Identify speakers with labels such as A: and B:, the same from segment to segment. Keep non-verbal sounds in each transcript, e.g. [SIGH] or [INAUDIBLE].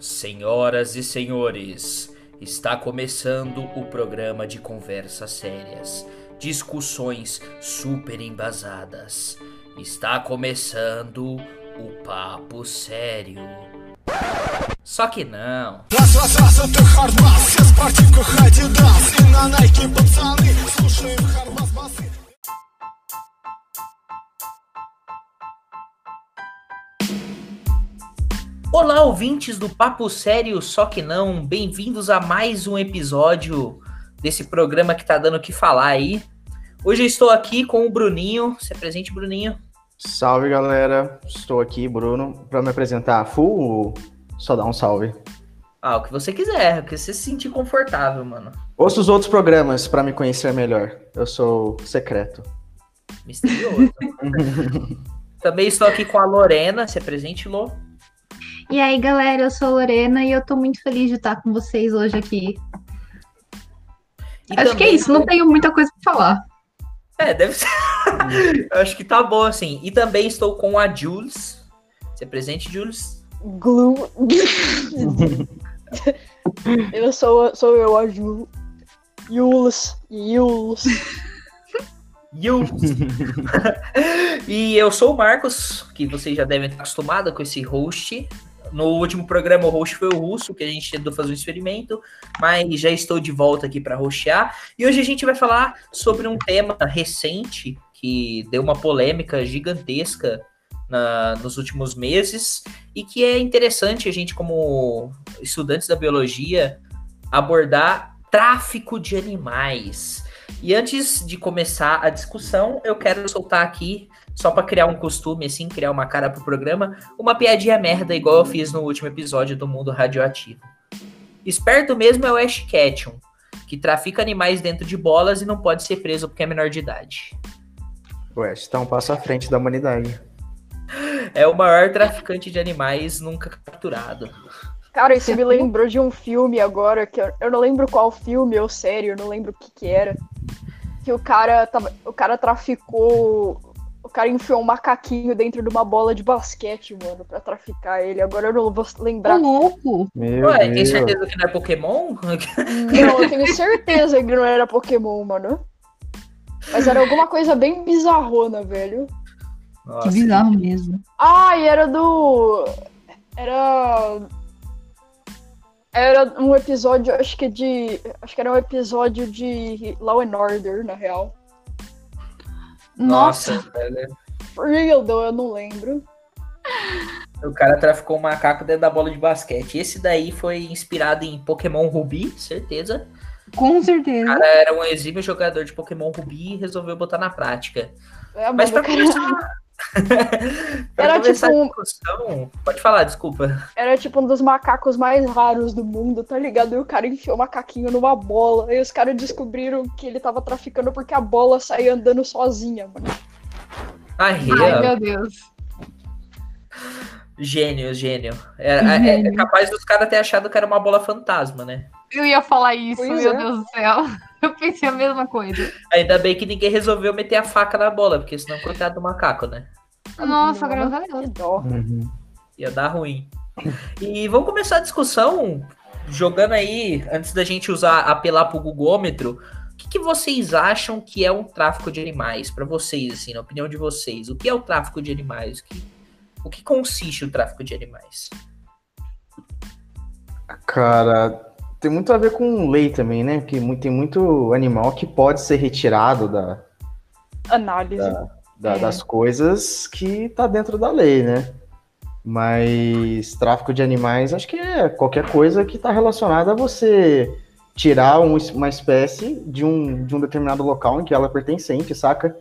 A: Senhoras e senhores, está começando o programa de conversas sérias, discussões super embasadas. Está começando o Papo Sério. Só que não. Olá, ouvintes do Papo Sério, só que não. Bem-vindos a mais um episódio desse programa que tá dando o que falar aí. Hoje eu estou aqui com o Bruninho. Se apresente, Bruninho.
B: Salve galera, estou aqui, Bruno, para me apresentar full ou só dar um salve?
A: Ah, o que você quiser, o que você se sentir confortável, mano.
B: Ouça os outros programas para me conhecer melhor. Eu sou secreto.
A: Misterioso. [LAUGHS] Também estou aqui com a Lorena. Se apresente, Lô.
C: E aí, galera, eu sou a Lorena e eu tô muito feliz de estar com vocês hoje aqui.
A: E
C: Acho que é
A: também
C: isso, não tenho muita coisa pra falar.
A: É, deve ser. [LAUGHS] Eu acho que tá bom assim. E também estou com a Jules. Se apresente, Jules.
D: Glue. [LAUGHS] eu sou, sou eu, a Ju. Yuls. Yuls.
A: Jules. [LAUGHS] e eu sou o Marcos, que vocês já devem estar acostumados com esse host. No último programa, o host foi o Russo, que a gente tentou fazer um experimento, mas já estou de volta aqui para hostear. E hoje a gente vai falar sobre um tema recente que deu uma polêmica gigantesca na- nos últimos meses e que é interessante a gente, como estudantes da biologia, abordar tráfico de animais. E antes de começar a discussão, eu quero soltar aqui, só para criar um costume, assim, criar uma cara pro programa, uma piadinha merda, igual eu fiz no último episódio do Mundo Radioativo. Esperto mesmo é o Ash Ketchum, que trafica animais dentro de bolas e não pode ser preso porque é menor de idade.
B: Ué, está um passo à frente da humanidade.
A: É o maior traficante de animais nunca capturado.
D: Cara, isso me lembrou de um filme agora, que eu, eu não lembro qual filme ou série, eu não lembro o que que era. Que o cara tava, o cara traficou, o cara enfiou um macaquinho dentro de uma bola de basquete, mano, pra traficar ele. Agora eu não vou lembrar.
C: louco!
B: Meu
A: Ué, tem certeza que não é Pokémon?
D: Não, eu tenho certeza que não era Pokémon, mano. Mas era alguma coisa bem bizarrona, velho.
A: Nossa,
C: que bizarro mesmo.
D: Ah, e era do. Era. Era um episódio, acho que de. Acho que era um episódio de Law and Order, na real.
C: Nossa,
A: Nossa, velho.
D: Real, though, eu não lembro.
A: O cara traficou um macaco dentro da bola de basquete. Esse daí foi inspirado em Pokémon Ruby, certeza.
C: com
A: O
C: certeza.
A: cara era um exímio jogador de Pokémon Ruby e resolveu botar na prática.
D: É,
A: Mas pra
D: o
A: começar. [LAUGHS]
D: Era tipo um-
A: discussão. Pode falar, desculpa.
D: era tipo um dos macacos mais raros do mundo, tá ligado? E o cara enfiou o macaquinho numa bola. E os caras descobriram que ele tava traficando porque a bola saía andando sozinha, mano.
C: Ai,
A: ó,
C: meu Deus.
A: gênio, gênio. Era- é- é,
C: Gênio.
A: capaz dos caras ter achado que era uma bola fantasma, né?
C: Eu ia falar isso,
D: Pois
C: meu
D: é.
C: Deus do céu. [LAUGHS] Eu pensei a mesma coisa.
A: Ainda bem que ninguém resolveu meter a faca na bola, porque senão, coitado do macaco, né?
C: Nossa,
D: Mano,
C: graças a Deus.
D: dó.
B: Uhum.
A: Ia dar ruim. E vamos começar a discussão jogando aí, antes da gente usar apelar pro Gugômetro, o que, que vocês acham que é um tráfico de animais para vocês, assim, na opinião de vocês? O que é o tráfico de animais? O que, o que consiste o tráfico de animais?
B: Cara, tem muito a ver com lei também, né? Porque tem muito animal que pode ser retirado da,
D: Análise.
B: da-
C: É.
B: das coisas que tá dentro da lei, né? Mas tráfico de animais, acho que é qualquer coisa que tá relacionada a você tirar um- uma espécie de um, de um determinado local em que ela é pertencente, saca?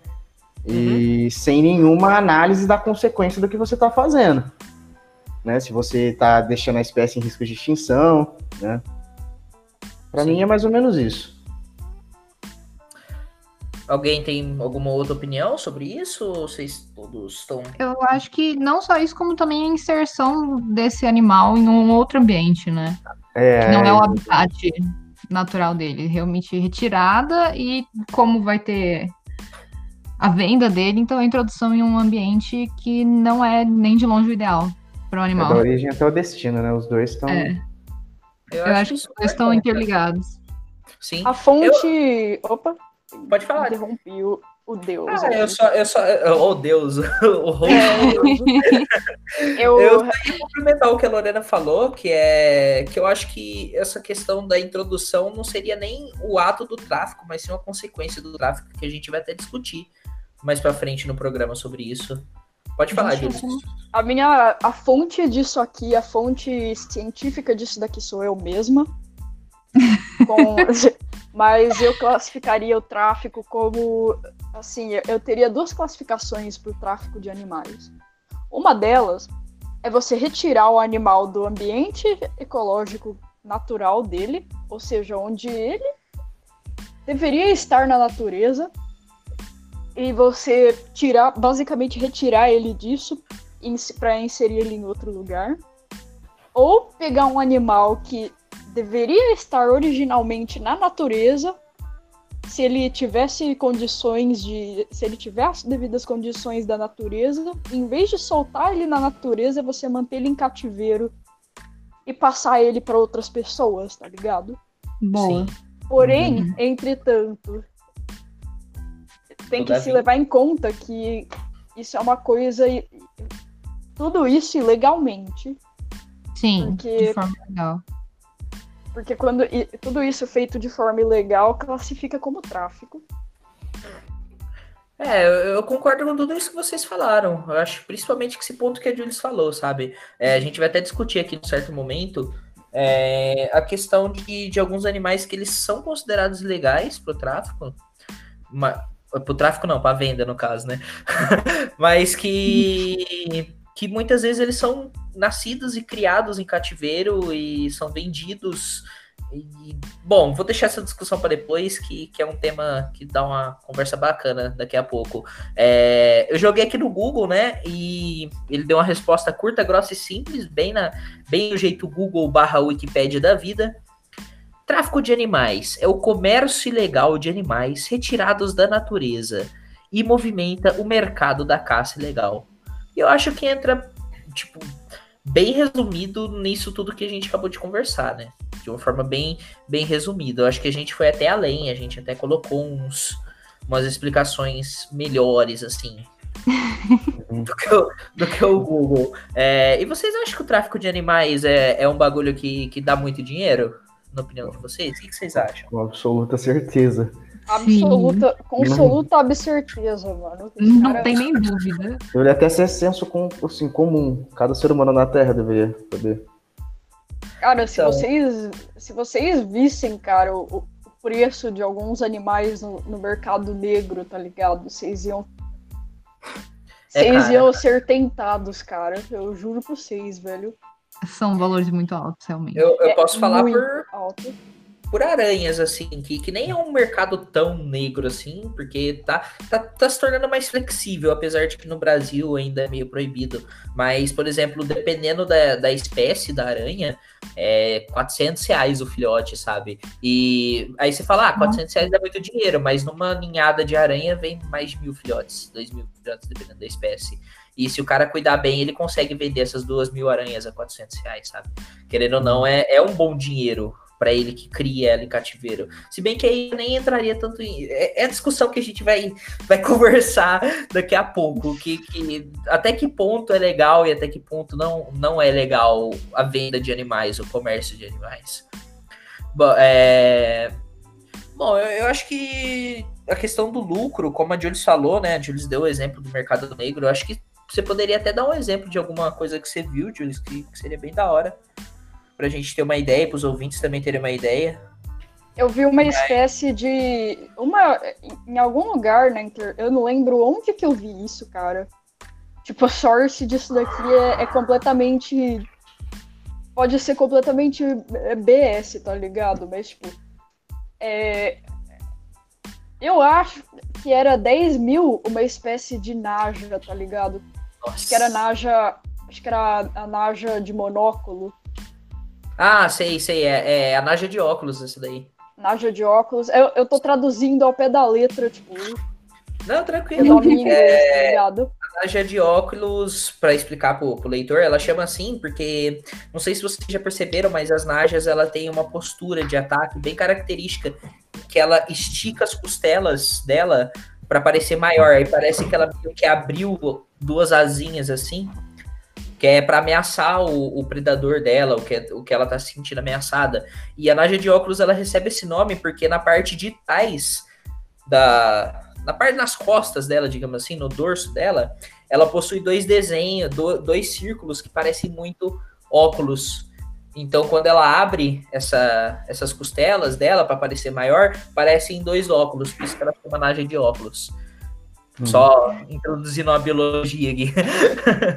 B: E sem nenhuma análise da consequência do que você tá fazendo. Né? Se você tá deixando a espécie em risco de extinção, né? Pra
A: Sim.
B: mim é mais ou menos isso.
A: Alguém tem alguma outra opinião sobre isso? Ou vocês todos estão.
C: Eu acho que não só isso, como também a inserção desse animal em um outro ambiente, né?
B: É,
C: Que não é o habitat natural dele. Realmente retirada e como vai ter a venda dele, então a introdução em um ambiente que não é nem de longe o ideal. para o
B: É
C: animal.
B: da origem até o destino, né? Os dois estão.
C: É, eu, acho que
A: isso
C: eles
A: é
C: estão interligados.
A: Sim.
D: A fonte. Opa,
A: Pode falar.
D: interrompi o, o Deus.
A: Ah, eu só, eu só, oh Deus, [LAUGHS] o.
D: É, eu,
A: Eu queria complementar o que a Lorena falou, que é que eu acho que essa questão da introdução não seria nem o ato do tráfico, mas sim uma consequência do tráfico que a gente vai até discutir mais pra frente no programa sobre isso. Pode falar,
C: Gente,
A: Júlio.
D: A minha a fonte disso aqui, a fonte científica disso daqui sou eu mesma. [LAUGHS] Com- mas eu classificaria o tráfico como assim, eu- eu teria duas classificações para o tráfico de animais. Uma delas é você retirar o animal do ambiente ecológico natural dele, ou seja, onde ele deveria estar na natureza, e você tirar, basicamente retirar ele disso para inserir ele em outro lugar. Ou pegar um animal que deveria estar originalmente na natureza, se ele tivesse condições de. Se ele tivesse as devidas condições da natureza, em vez de soltar ele na natureza, você manter ele em cativeiro e passar ele para outras pessoas, tá ligado?
C: Boa.
A: Sim.
D: Porém, entretanto, tem que se levar em conta que isso é uma coisa. e- Tudo isso ilegalmente.
C: Sim,
D: Porque-
C: de forma legal.
D: Porque quando e- tudo isso feito de forma ilegal classifica como tráfico.
A: É, eu concordo com tudo isso que vocês falaram. Eu acho principalmente que esse ponto que a Jules falou, sabe? É, a gente vai até discutir aqui em certo momento é, a questão de, de alguns animais que eles são considerados legais pro tráfico. Ma, pro tráfico não, pra venda no caso, né? [LAUGHS] Mas que, que muitas vezes eles são nascidos e criados em cativeiro e são vendidos. E, bom, vou deixar essa discussão para depois, que, que é um tema que dá uma conversa bacana daqui a pouco. É, eu joguei aqui no Google, né? E ele deu uma resposta curta, grossa e simples, bem, na, bem do jeito Google barra Wikipédia da vida. Tráfico de animais é o comércio ilegal de animais retirados da natureza e movimenta o mercado da caça ilegal. E eu acho que entra, tipo, bem resumido nisso tudo que a gente acabou de conversar, né? De uma forma bem, bem resumida. Eu acho que a gente foi até além, a gente até colocou uns, umas explicações melhores, assim, [LAUGHS] do que o, do que o Google. É, e vocês acham que o tráfico de animais é, é um bagulho que, que dá muito dinheiro? Na opinião de vocês? O que, que vocês acham?
B: Com absoluta certeza.
D: Absoluta, com absoluta absoluteza, mano.
C: Não
D: cara-
C: tem nem dúvida.
B: Deveria até ser senso com, assim, comum. Cada ser humano na Terra deveria saber.
D: Cara, se
A: Então.
D: vocês, se vocês vissem, cara, o, o preço de alguns animais no, no mercado negro, tá ligado? Vocês iam.
A: É
D: Vocês
A: caro,
D: iam ser tentados, cara. Eu juro pra vocês, velho.
C: São valores muito altos, realmente.
A: Eu, eu
D: É
A: posso falar
D: muito
A: por,
D: alto.
A: por aranhas, assim, que, que nem é um mercado tão negro assim, porque tá, tá, tá se tornando mais flexível, apesar de que no Brasil ainda é meio proibido. Mas, por exemplo, dependendo da, da espécie da aranha, é 400 reais o filhote, sabe? E aí você fala, ah, 400 reais é muito dinheiro, mas numa ninhada de aranha vem mais de mil filhotes, dois mil filhotes, dependendo da espécie. E se o cara cuidar bem, ele consegue vender essas duas mil aranhas a 400 reais, sabe? Querendo ou não, é, é um bom dinheiro para ele que cria ela em cativeiro. Se bem que aí nem entraria tanto em. É, é a discussão que a gente vai, vai [LAUGHS] conversar daqui a pouco. Que, que até que ponto é legal e até que ponto não, não é legal a venda de animais, o comércio de animais. Bom, é... Bom, eu, eu acho que a questão do lucro, como a Jules falou, né? A Jules deu o exemplo do mercado negro. Eu acho que você poderia até dar um exemplo de alguma coisa que você viu, Jules, que, que seria bem da hora. Pra gente ter uma ideia, pros ouvintes também terem uma ideia.
D: Eu vi uma espécie de. Uma. Em algum lugar na inter... Eu não lembro onde que eu vi isso, cara. Tipo, a source disso daqui é, é completamente. Pode ser completamente é, BS, tá ligado? Mas, tipo. É... Eu acho que era 10 mil uma espécie de Naja, tá ligado?
A: Nossa.
D: Acho que era Naja. Acho que era a Naja de monóculo.
A: Ah, sei, sei. É, é a Naja de óculos, essa daí.
D: Naja de óculos. Eu, eu tô traduzindo ao pé da letra, tipo,
A: Não, tranquilo.
D: em inglês,
A: É, a Naja de óculos, para explicar pro, pro leitor, ela chama assim porque, não sei se vocês já perceberam, mas as Najas, ela tem uma postura de ataque bem característica, que ela estica as costelas dela para parecer maior, aí parece que ela que abriu duas asinhas assim, que é para ameaçar o, o, predador dela, o que, o que ela tá se sentindo ameaçada. E a Naja de óculos, ela recebe esse nome porque na parte de trás da, na parte nas costas dela, digamos assim, no dorso dela, ela possui dois desenhos, do, dois círculos que parecem muito óculos. Então, quando ela abre essa, essas costelas dela para parecer maior, parecem dois óculos, por isso que ela chama naja de óculos. Hum. Só introduzindo uma biologia aqui.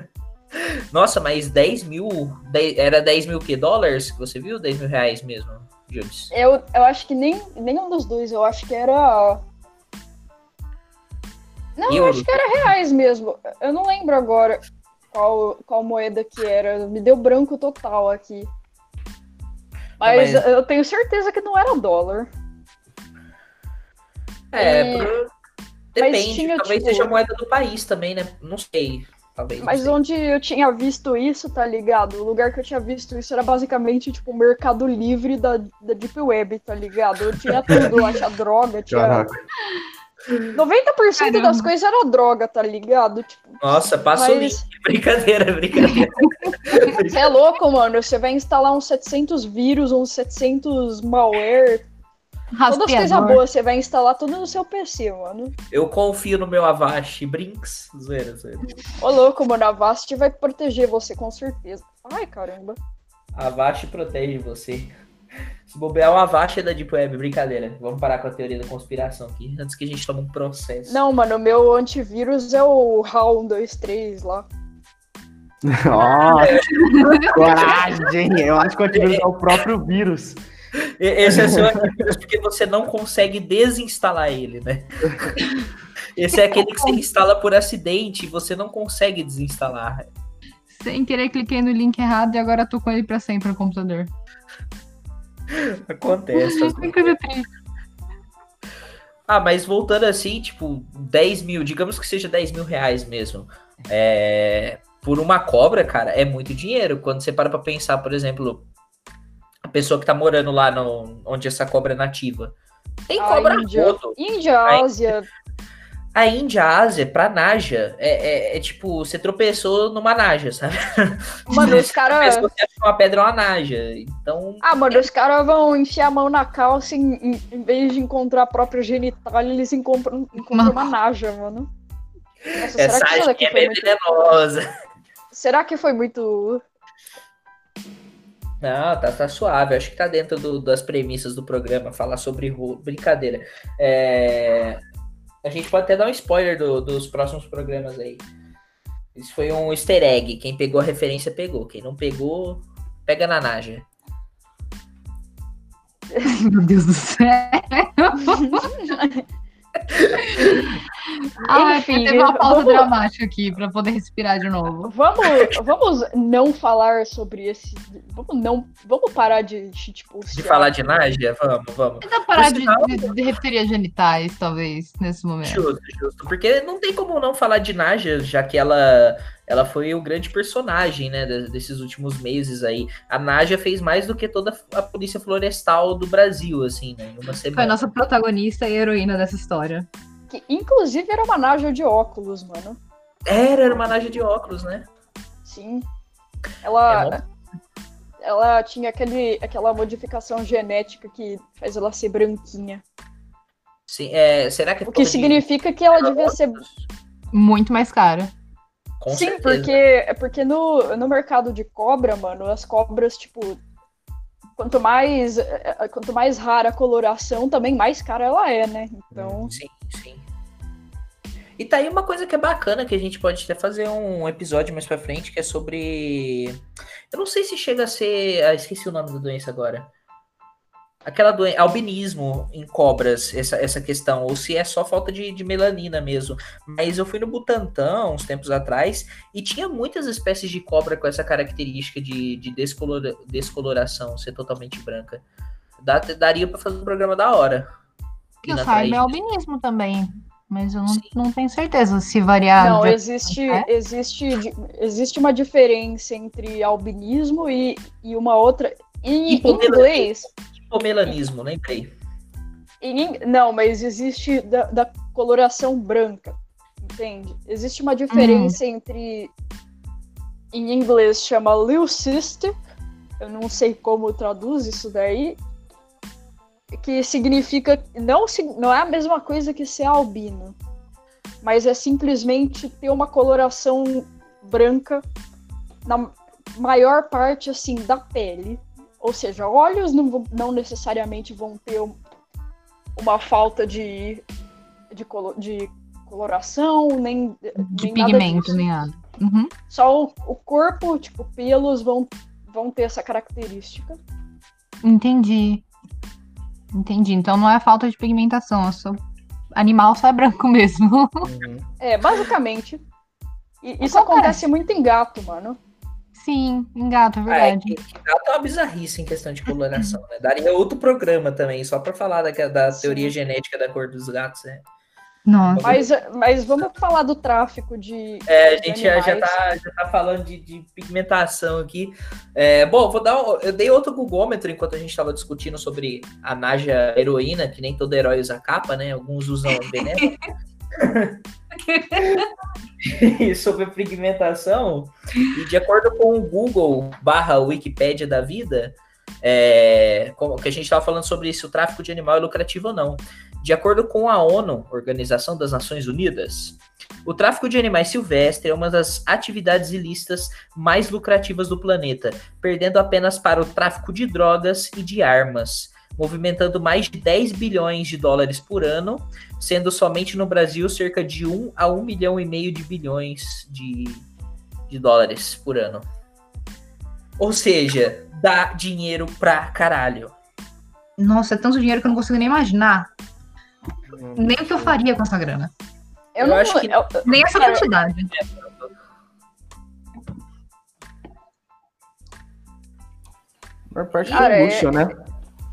A: [LAUGHS] Nossa, mas 10 mil. 10, era 10 mil que dólares que você viu? 10 mil reais mesmo, Jules?
D: Eu, eu acho que nem nenhum dos dois, eu acho que era não, eu acho que era reais mesmo. Eu não lembro agora qual, qual moeda que era. Me deu branco total aqui. Mas, Mas... eu tenho certeza que não era dólar.
A: É, e... depende. Tinha, Talvez tipo... seja a moeda do país também, né? Não sei. Talvez,
D: Mas sei. onde eu tinha visto isso, tá ligado? O lugar que eu tinha visto isso era basicamente tipo o mercado livre da, da Deep Web, tá ligado? Eu tinha tudo, achar droga, tinha. Caraca. 90% Caramba. das coisas era droga, tá ligado? Tipo,
A: Nossa, passa mas... [LAUGHS] Brincadeira, brincadeira.
D: Você é louco, mano. Você vai instalar uns 700 vírus, uns 700 malware. Rastreador. Todas as coisas boas, você vai instalar tudo no seu PC, mano.
A: Eu confio no meu Avast Brinks. Zoeira, zoeira.
D: Ô, louco, mano. A Avast vai proteger você, com certeza. Ai, caramba.
A: A Avast protege você. Se bobear uma vacha da Deep Web, brincadeira. Vamos parar com a teoria da conspiração aqui, antes que a gente tome um processo.
D: Não, mano, o meu antivírus é o HAL 123 lá. [LAUGHS]
B: oh, coragem! Eu acho que o antivírus é o próprio vírus.
A: Esse é seu antivírus porque você não consegue desinstalar ele, né? Esse é aquele que você instala por acidente e você não consegue desinstalar.
C: Sem querer, cliquei no link errado e agora tô com ele para sempre no computador. [LAUGHS]
A: Acontece. ah, mas voltando assim, tipo, 10 mil, digamos que seja 10 mil reais mesmo. É, por uma cobra, cara, é muito dinheiro. Quando você para pra pensar, por exemplo, a pessoa que tá morando lá no, onde essa cobra é nativa. Tem cobra
D: Índia, rodo. Índia, Ásia,
A: a Índia, a Ásia, pra Naja, é, é, é, tipo, você tropeçou numa Naja, sabe?
D: Mano, os caras.
A: Uma pedra, é uma Naja. Então.
D: Ah, mano, os caras vão enfiar a mão na calça em, em, em, vez de encontrar a própria genitália, eles encontram, encontram uma Naja, mano.
A: Nossa, Essa será que, é bem muito... venenosa.
D: Será que foi muito.
A: Não, tá, tá suave. Acho que tá dentro do, das premissas do programa falar sobre brincadeira. É a gente pode até dar um spoiler do, dos próximos programas aí. Isso foi um easter egg. Quem pegou a referência pegou. Quem não pegou, pega na Naja. [LAUGHS]
C: Meu Deus do céu. [LAUGHS] Ah, [LAUGHS] Enfim, teve uma pausa vamos... dramática aqui para poder respirar de novo.
D: Vamos, vamos não falar sobre esse. Vamos não, vamos parar de tipo
A: de falar de Nádia, vamos, vamos.
C: Tentar parar de, de, de referir a genitais, talvez nesse momento.
A: Justo, justo, porque não tem como não falar de Nádia, já que ela ela foi o grande personagem, né, desses últimos meses aí. A Nádia fez mais do que toda a polícia florestal do Brasil, assim, né, em uma semana.
C: Foi a nossa protagonista e heroína dessa história.
D: Que inclusive era uma Nádia de óculos, mano.
A: Era, era uma Nádia de óculos, né?
D: Sim. Ela é ela tinha aquele, aquela modificação genética que faz ela ser branquinha.
A: Sim, é, será que é
D: O que significa de... que ela devia ser
C: muito mais cara.
D: Com Sim, certeza. porque é porque no, no mercado de cobra, mano, as cobras, tipo, quanto mais é, é, quanto mais rara a coloração, também mais cara ela é, né? Então.
A: Sim, sim. E tá aí uma coisa que é bacana que a gente pode até fazer um episódio mais pra frente, que é sobre. Eu não sei se chega a ser. Ah, esqueci o nome da doença agora aquela doença, albinismo em cobras, essa, essa questão, ou se é só falta de, de, melanina mesmo. Mas eu fui no Butantã uns tempos atrás e tinha muitas espécies de cobra com essa característica de, de descolora, descoloração, ser totalmente branca. Dá, daria para fazer um programa da hora.
C: Que eu saiba, é albinismo também. Mas eu não,
A: Sim.
C: não tenho certeza se variar.
D: Não, existe,
C: é?
D: existe, existe uma diferença entre albinismo e, e uma outra. Em, em inglês,
A: Hipomelanismo, lembrei.
D: em in- não, mas existe da, da coloração branca, entende? Existe uma diferença entre. Em inglês chama leucistic, eu não sei como traduz isso daí, que significa. Não, não é a mesma coisa que ser albino, mas é simplesmente ter uma coloração branca na maior parte assim da pele. Ou seja, olhos não, não necessariamente vão ter um- uma falta de, de, colo- de coloração, nem,
C: de
D: nem
C: pigmento, nem nada. Uhum.
D: Só o, o corpo, tipo, pelos vão, vão ter essa característica.
C: Entendi. Entendi. Então não é falta de pigmentação, é só animal só é branco mesmo.
B: Uhum.
D: É, basicamente. E isso
C: Acontece.
D: acontece muito em gato, mano.
C: Sim, engato, é
A: Ah, é
C: verdade.
A: que, que gato é uma bizarrice em questão de coloração, né? Daria outro programa também, só pra falar da, da
D: Sim.
A: teoria genética da cor dos gatos, né?
C: Nossa.
D: Mas, mas vamos falar do tráfico de.
A: É, a gente já, já,
D: animais.
A: tá, já tá falando de, de pigmentação aqui. É, bom, vou dar um- eu dei outro gugômetro enquanto a gente estava discutindo sobre a Naja heroína, que nem todo herói usa capa, né? Alguns usam [LAUGHS] veneno. [LAUGHS] sobre pigmentação, e de acordo com o Google barra Wikipédia da vida, é, como que a gente estava falando sobre se o tráfico de animal é lucrativo ou não. De acordo com a ONU, Organização das Nações Unidas, o tráfico de animais silvestres é uma das atividades ilícitas mais lucrativas do planeta, perdendo apenas para o tráfico de drogas e de armas, movimentando mais de 10 bilhões de dólares por ano, sendo somente no Brasil cerca de 1 a 1 milhão e meio de bilhões de, de dólares por ano. Ou seja, dá dinheiro pra caralho.
C: Nossa, é tanto dinheiro que eu não consigo nem imaginar. Nem o que eu faria com essa grana.
D: Eu,
A: Eu
D: não,
A: acho que-
D: eu-
C: Nem essa quantidade.
B: A maior parte
D: Cara,
B: é
D: é-
B: luxo, né?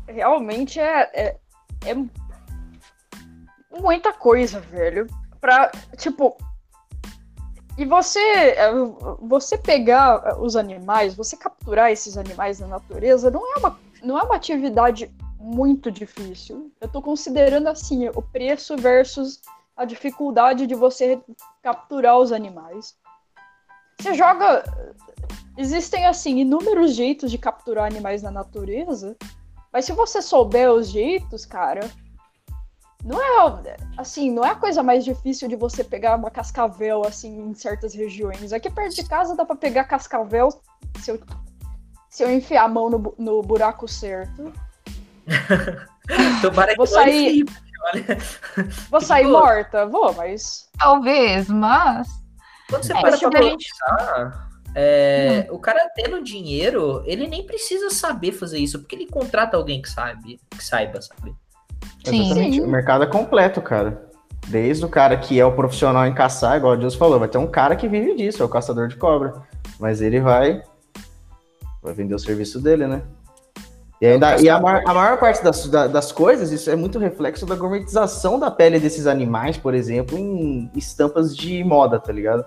D: Realmente é, é, é muita coisa, velho. Pra, tipo. E você, é, você pegar os animais, você capturar esses animais na natureza, não é uma, não é uma atividade muito difícil. Eu tô considerando assim, o preço versus a dificuldade de você capturar os animais. Você joga. Existem, assim, inúmeros jeitos de capturar animais na natureza. Mas se você souber os jeitos, cara, não é assim, não é a coisa mais difícil de você pegar uma cascavel assim em certas regiões. Aqui perto de casa dá pra pegar cascavel se eu, se eu enfiar a mão no, no buraco certo. [LAUGHS]
A: Tomara que
D: Vou sair-
A: enfie, olha. [LAUGHS]
D: Vou sair morta? Vou, mas.
C: Talvez, mas.
A: Quando você
C: É,
A: para pra pensar, é, o cara tendo dinheiro, ele nem precisa saber fazer isso, porque ele contrata alguém que sabe, que saiba, sabe?
C: Sim.
B: Exatamente.
D: Sim.
B: O mercado é completo, cara. Desde o cara que é o profissional em caçar, igual o Deus falou, vai ter um cara que vive disso, é o caçador de cobra. Mas ele vai, vai vender o serviço dele, né? E, ainda, e a, maior, a maior parte das, da- das coisas, isso é muito reflexo da gourmetização da pele desses animais, por exemplo, em estampas de moda, tá ligado?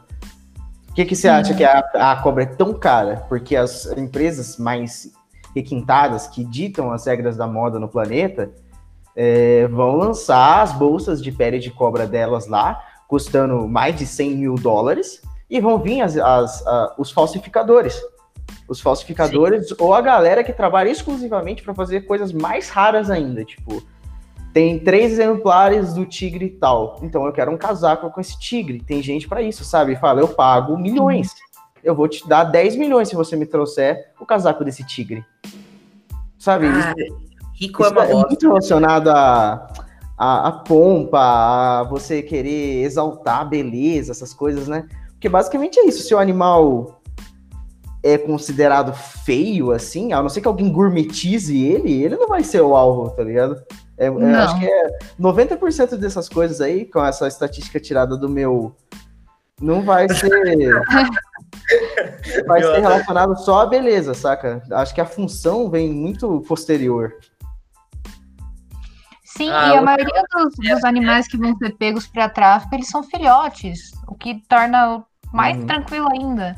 B: Por que, que você acha que a, a cobra é tão cara? Porque as empresas mais requintadas, que ditam as regras da moda no planeta, é, vão lançar as bolsas de pele de cobra delas lá, custando mais de 100 mil dólares, e vão vir as- as- a- os falsificadores. Os falsificadores ou a galera que trabalha exclusivamente para fazer coisas mais raras ainda, tipo, tem três exemplares do tigre tal, então eu quero um casaco com esse tigre. Tem gente para isso, sabe? Fala, eu pago milhões. Eu vou te dar 10 milhões se você me trouxer o casaco desse tigre. Sabe?
A: Ah, rico é
B: Isso
A: uma
B: é
A: bosta.
B: muito relacionado a, a, a pompa, a você querer exaltar a beleza, essas coisas, né? Porque basicamente é isso. Se o animal é considerado feio, assim, a não ser que alguém gourmetize ele, ele não vai ser o alvo, tá ligado? É, eu
C: Não.
B: acho que é 90% dessas coisas aí, com essa estatística tirada do meu. Não vai ser. [LAUGHS] vai ser relacionado só à beleza, saca? Acho que a função vem muito posterior.
C: Sim,
A: Ah,
C: e a maioria dos, dos animais que vão ser pegos para tráfico, eles são filhotes, o que torna o mais
B: Uhum.
C: tranquilo ainda.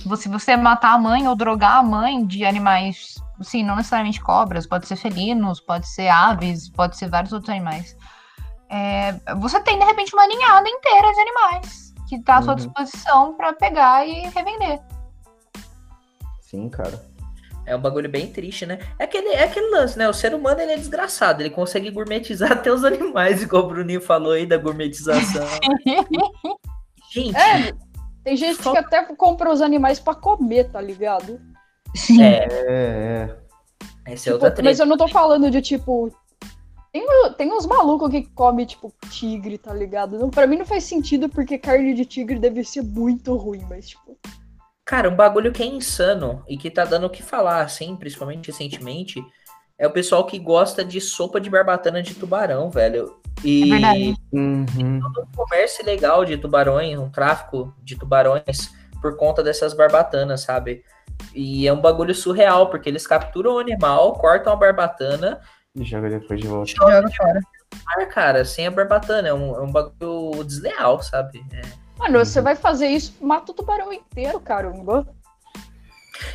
C: Se você matar a mãe ou drogar a mãe de animais, sim, não necessariamente cobras, pode ser felinos, pode ser aves, pode ser vários outros animais. É, você tem, de repente, uma ninhada inteira de animais que está à sua
B: Uhum.
C: disposição para pegar e revender.
B: Sim, cara.
A: É um bagulho bem triste, né? É aquele, é aquele lance, né? O ser humano ele é desgraçado, ele consegue gourmetizar [LAUGHS] até os animais, igual o Bruninho falou aí da gourmetização. [LAUGHS] Gente,
D: É, tem gente que até compra os animais pra comer, tá ligado?
C: Sim.
A: é,
B: É, é.
A: essa é
D: Tipo,
A: treta.
D: mas eu não tô falando de tipo. Tem, tem uns malucos que comem, tipo, tigre, tá ligado? Não, pra mim não faz sentido porque carne de tigre deve ser muito ruim, mas, tipo.
A: Cara, um bagulho que é insano e que tá dando o que falar, assim, principalmente recentemente, é o pessoal que gosta de sopa de barbatana de tubarão, velho. E
C: É verdade.
B: Uhum.
A: um comércio ilegal de tubarões, um tráfico de tubarões por conta dessas barbatanas, sabe? E é um bagulho surreal, porque eles capturam o animal, cortam a barbatana
B: E joga depois de volta.
C: Joga fora.
A: Ah, cara, sem a barbatana. É um, é um bagulho desleal, sabe? É.
D: Mano, você vai fazer isso, mata o tubarão inteiro, caramba.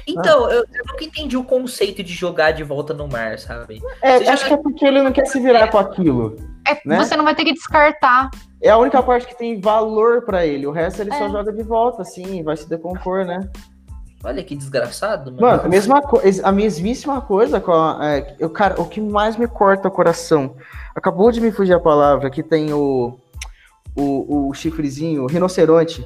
A: Então, eu, eu nunca entendi o conceito de jogar de volta no mar, sabe?
B: É,
A: já-
B: acho que é porque ele não quer se virar com aquilo.
C: É,
B: Né?
C: Você não vai ter que descartar.
B: É a única parte que tem valor pra ele. O resto ele só
C: É.
B: joga de volta, assim, vai se decompor, né?
A: Olha que desgraçado, mano.
B: Mano, a mesma coisa, a mesmíssima coisa com a, é, eu, cara, o que mais me corta o coração. Acabou de me fugir a palavra, que tem o o, o chifrezinho, o rinoceronte.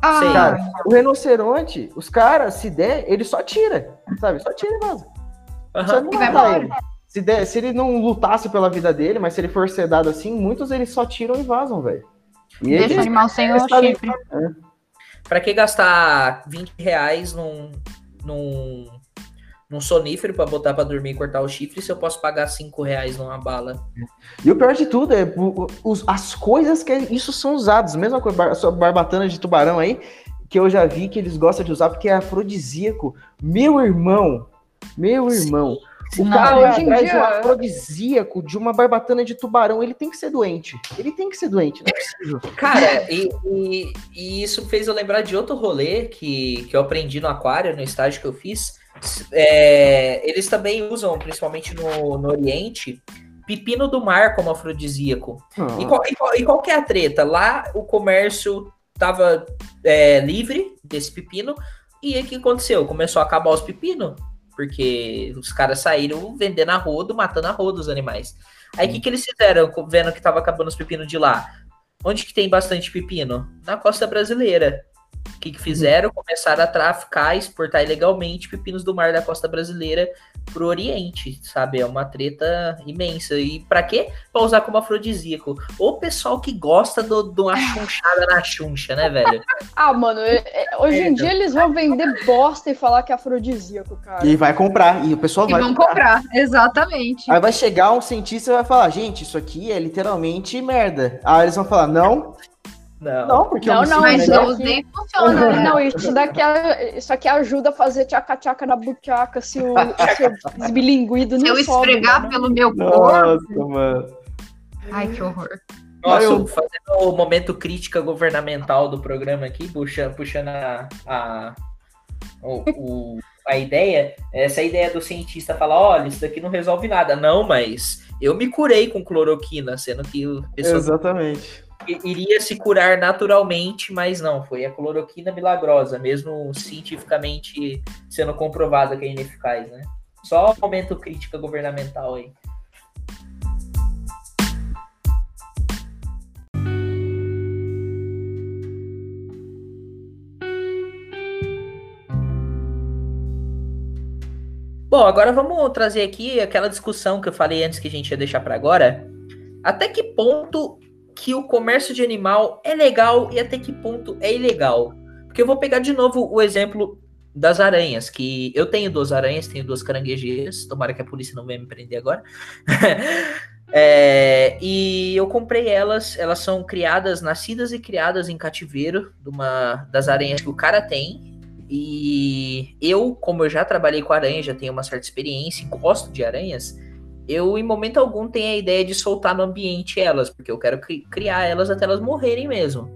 C: Ah.
B: Cara, o rinoceronte, os caras, se der, ele só tira, sabe? Só tira e vaza. Não
C: vai
B: matar
C: embora.
B: ele. Se, der, se ele não lutasse pela vida dele, mas se ele for sedado assim, muitos eles só tiram e vazam, velho. E
C: deixa o animal sem o chifre.
A: Pra que gastar 20 reais num, num, num sonífero pra botar pra dormir e cortar o chifre se eu posso pagar 5 reais numa bala?
B: E o pior de tudo é os- as coisas que isso são usadas. Mesma coisa, bar- sua barbatana de tubarão aí, que eu já vi que eles gostam de usar porque é afrodisíaco. Meu irmão, meu irmão, o
C: Não,
B: cara
D: hoje em
B: atrás de um
D: dia-
B: afrodisíaco, de uma barbatana de tubarão, ele tem que ser doente. Ele tem que ser doente, não é possível.
A: Cara, e, e- e isso fez eu lembrar de outro rolê que, que eu aprendi no aquário, no estágio que eu fiz. É, eles também usam, principalmente no, no Oriente, pepino do mar como afrodisíaco. E qual, e qual- e qual que é a treta? Lá o comércio tava é, livre desse pepino. E aí o que aconteceu? Começou a acabar os pepinos. Porque os caras saíram vendendo a rodo, matando a rodo os animais. Aí o que, que eles fizeram, vendo que tava acabando os pepinos de lá? Onde que tem bastante pepino? Na costa brasileira. O que, que fizeram? Começaram a traficar, exportar ilegalmente pepinos do mar da costa brasileira pro Oriente, sabe? É uma treta imensa. E pra quê? Pra usar como afrodisíaco. O pessoal que gosta do, de uma chunchada na chuncha, né, velho? [LAUGHS]
D: Ah, mano, é- é- hoje em dia eles vão vender bosta e falar que é afrodisíaco, cara.
B: E vai comprar, e o pessoal
C: E
B: vai
C: vão
B: comprar.
C: comprar, exatamente.
B: Aí vai chegar um cientista e vai falar, gente, isso aqui é literalmente merda. Aí eles vão falar, não,
A: Não.
B: não, porque
D: Não,
B: eu
D: não,
C: Mas eu usei e funciona, né?
D: Não, isso daqui é- isso aqui ajuda a fazer tchaca-tchaca na buchaca se o
C: Se [LAUGHS]
D: não
C: eu
D: sobe,
C: esfregar
D: mano.
C: pelo meu corpo.
B: Nossa, mano.
C: Ai, que horror.
A: Nossa,
B: Eu-
A: fazendo o momento crítica governamental do programa aqui, puxando, puxando a, a, o- o- a ideia, essa ideia do cientista falar, olha, isso daqui não resolve nada. Não, mas eu me curei com cloroquina, sendo que pessoa
B: Exatamente.
A: Iria se curar naturalmente, mas não, foi a cloroquina milagrosa, mesmo cientificamente sendo comprovada que é ineficaz, né? Só momento crítica governamental aí. Bom, agora vamos trazer aqui aquela discussão que eu falei antes que a gente ia deixar para agora. Até que ponto que o comércio de animal é legal e até que ponto é ilegal? Porque eu vou pegar de novo o exemplo das aranhas, que eu tenho duas aranhas, tenho duas caranguejeiras, tomara que a polícia não venha me prender agora. [LAUGHS] É, e eu comprei elas, elas são criadas, nascidas e criadas em cativeiro de uma das aranhas que o cara tem. E eu, como eu já trabalhei com aranha, já tenho uma certa experiência e gosto de aranhas, eu em momento algum tenho a ideia de soltar no ambiente elas, porque eu quero cri- criar elas até elas morrerem mesmo.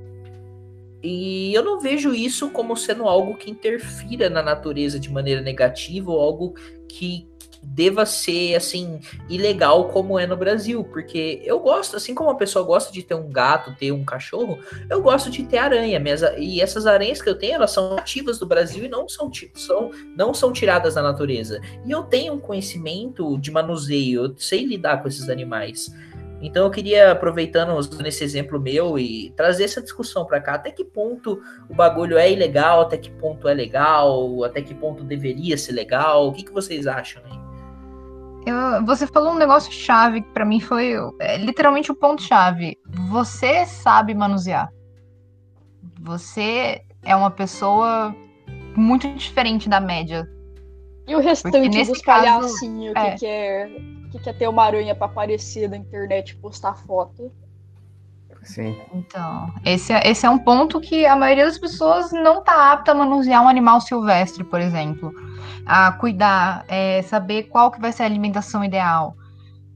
A: E eu não vejo isso como sendo algo que interfira na natureza de maneira negativa ou algo que deva ser assim ilegal como é no Brasil, porque eu gosto, assim como a pessoa gosta de ter um gato, ter um cachorro, eu gosto de ter aranha, e essas aranhas que eu tenho, elas são nativas do Brasil e não são, são não são tiradas da natureza. E eu tenho um conhecimento de manuseio, eu sei lidar com esses animais. Então eu queria, aproveitando usando esse exemplo meu e trazer essa discussão para cá, até que ponto o bagulho é ilegal, até que ponto é legal, até que ponto deveria ser legal, o que, que vocês acham aí?
C: Eu- você falou um negócio chave que pra mim foi é, literalmente o ponto chave. Você sabe manusear. Você é uma pessoa muito diferente da média.
D: E o restante dos palhacinhos
C: é.
D: que, quer, que quer ter uma aranha pra aparecer na internet e postar foto.
B: Sim.
C: Então, esse é, esse é um ponto que a maioria das pessoas não tá apta a manusear um animal silvestre, por exemplo. A cuidar, é, saber qual que vai ser a alimentação ideal.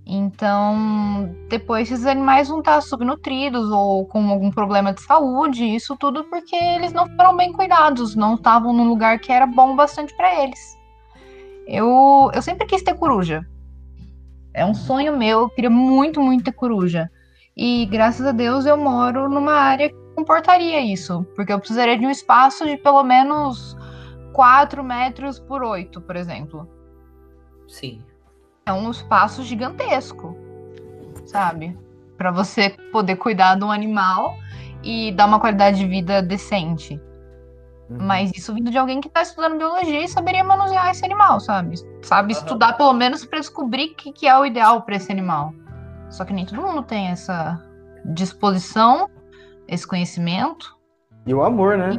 C: Então, depois esses animais vão estar subnutridos ou com algum problema de saúde, isso tudo porque eles não foram bem cuidados, não estavam num lugar que era bom bastante para eles. Eu, eu sempre quis ter coruja. É um sonho meu, eu queria muito, muito ter coruja. E graças a Deus eu moro numa área que comportaria isso, porque eu precisaria de um espaço de pelo menos 4 metros por 8, por exemplo.
A: Sim.
C: É um espaço gigantesco, sabe? Para você poder cuidar de um animal e dar uma qualidade de vida decente.
B: Uhum.
C: Mas isso vindo de alguém que tá estudando biologia e saberia manusear esse animal, sabe? Sabe
A: Aham.
C: estudar pelo menos para descobrir o que, que é o ideal para esse animal. Só que nem todo mundo tem essa disposição, esse conhecimento.
B: E o amor, né?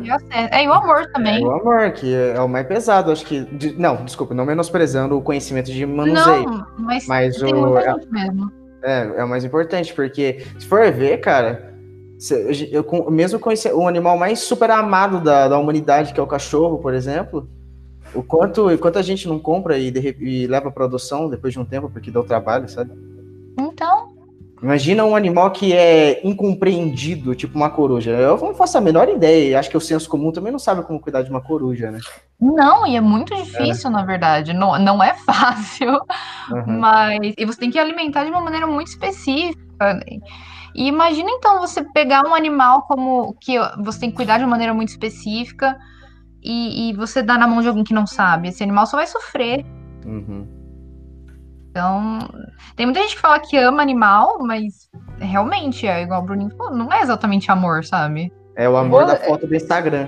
C: É, e o amor também.
B: O amor, que é o mais pesado, acho que. de- não, desculpa, não menosprezando o conhecimento de manuseio.
C: Não, mas,
B: Mas
C: tem
B: o-
C: muita
B: é-
C: mesmo.
B: É, é o mais importante, porque se for ver, cara, se- eu, com- mesmo conhecer o animal mais super amado da, da humanidade, que é o cachorro, por exemplo, o quanto, o quanto a gente não compra e, de e leva pra adoção depois de um tempo, porque dá o trabalho, sabe?
C: Então,
B: Imagina um animal que é incompreendido, tipo uma coruja. Eu não faço a menor ideia, e acho que o senso comum também não sabe como cuidar de uma coruja, né?
C: não, e é muito difícil, na verdade. Não, não é [LAUGHS] fácil.
B: Uhum.
C: Mas e você tem que alimentar de uma maneira muito específica. E imagina então você pegar um animal como que você tem que cuidar de uma maneira muito específica e, e você dar na mão de alguém que não sabe. Esse animal só vai sofrer.
B: Uhum.
C: Então, tem muita gente que fala que ama animal, mas realmente é igual o Bruninho falou, não é exatamente amor, sabe?
B: É o amor
D: Vou-
B: da foto do Instagram.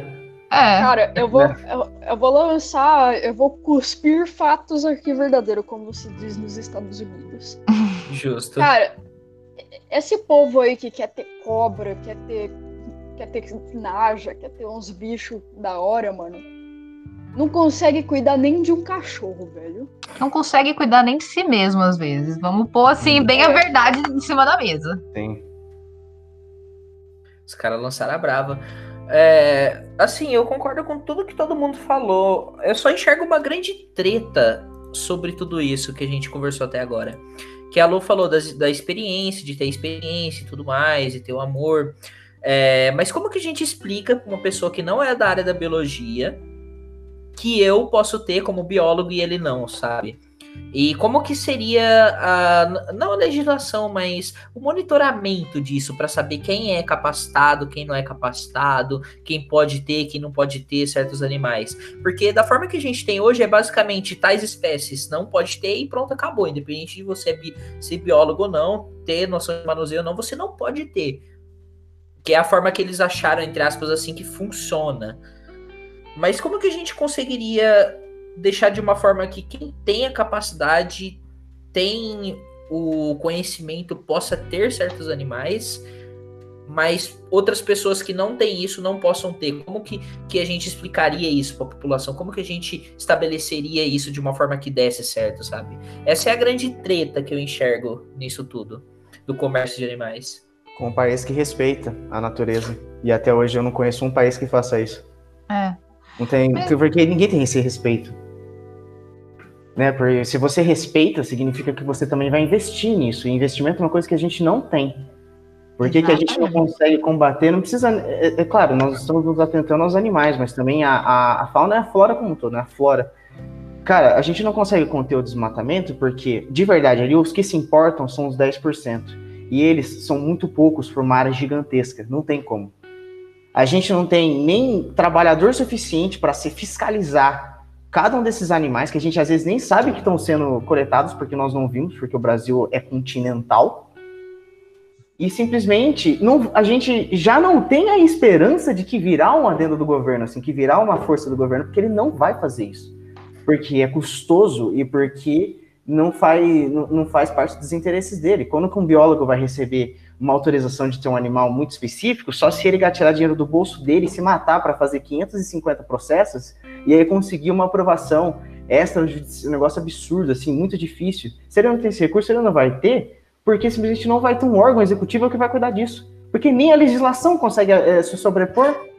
C: É.
D: Cara, eu vou, eu, eu vou lançar, eu vou cuspir fatos aqui verdadeiro, como se diz nos Estados Unidos. [LAUGHS]
A: Justo.
D: Cara, esse povo aí que quer ter cobra, quer ter, quer ter naja, quer ter uns bichos da hora, mano, não consegue cuidar nem de um cachorro, velho.
C: Não consegue cuidar nem de si mesmo, às vezes. Vamos pôr, assim, bem a verdade em cima da mesa.
B: Sim.
A: Os caras lançaram a brava. É, assim, eu concordo com tudo que todo mundo falou. Eu só enxergo uma grande treta sobre tudo isso que a gente conversou até agora. Que a Lu falou das- da experiência, de ter experiência e tudo mais, e ter o amor. É, mas como que a gente explica para uma pessoa que não é da área da biologia que eu posso ter como biólogo e ele não, sabe? E como que seria a não a legislação, mas o monitoramento disso para saber quem é capacitado, quem não é capacitado, quem pode ter, quem não pode ter certos animais. Porque da forma que a gente tem hoje é basicamente tais espécies não pode ter e pronto, acabou. Independente de você ser biólogo ou não, ter noção de manuseio ou não, você não pode ter. Que é a forma que eles acharam, entre aspas, assim, que funciona. Mas como que a gente conseguiria deixar de uma forma que quem tem a capacidade, tem o conhecimento, possa ter certos animais, mas outras pessoas que não têm isso não possam ter? Como que, que a gente explicaria isso para a população? Como que a gente estabeleceria isso de uma forma que desse certo, sabe? Essa é a grande treta que eu enxergo nisso tudo, do comércio de animais.
B: Com um país que respeita a natureza. E até hoje eu não conheço um país que faça isso.
C: É.
B: Não tem,
C: Mas-
B: Porque ninguém tem esse respeito. Né? Porque se você respeita, significa que você também vai investir nisso. E investimento é uma coisa que a gente não tem. Por que, que a gente não consegue combater? Não precisa. É, é claro, nós estamos nos atentando aos animais, mas também a, a, a fauna é a flora como um todo, né? A flora. Cara, a gente não consegue conter o desmatamento porque, de verdade, ali os que se importam são os 10%. E eles são muito poucos por uma área gigantesca. Não tem como. A gente não tem nem trabalhador suficiente para se fiscalizar cada um desses animais, que a gente às vezes nem sabe que estão sendo coletados, porque nós não vimos, porque o Brasil é continental. E simplesmente não, a gente já não tem a esperança de que virá um adendo do governo, assim, que virá uma força do governo, porque ele não vai fazer isso. Porque é custoso e porque não faz, não, não faz parte dos interesses dele. Quando que um biólogo vai receber uma autorização de ter um animal muito específico, só se ele tirar dinheiro do bolso dele e se matar para fazer 550 processos e aí conseguir uma aprovação extra, um negócio absurdo, assim, muito difícil. Se ele não tem esse recurso, ele não vai ter, porque simplesmente não vai ter um órgão executivo que vai cuidar disso. Porque nem a legislação consegue eh, se sobrepor. [LAUGHS]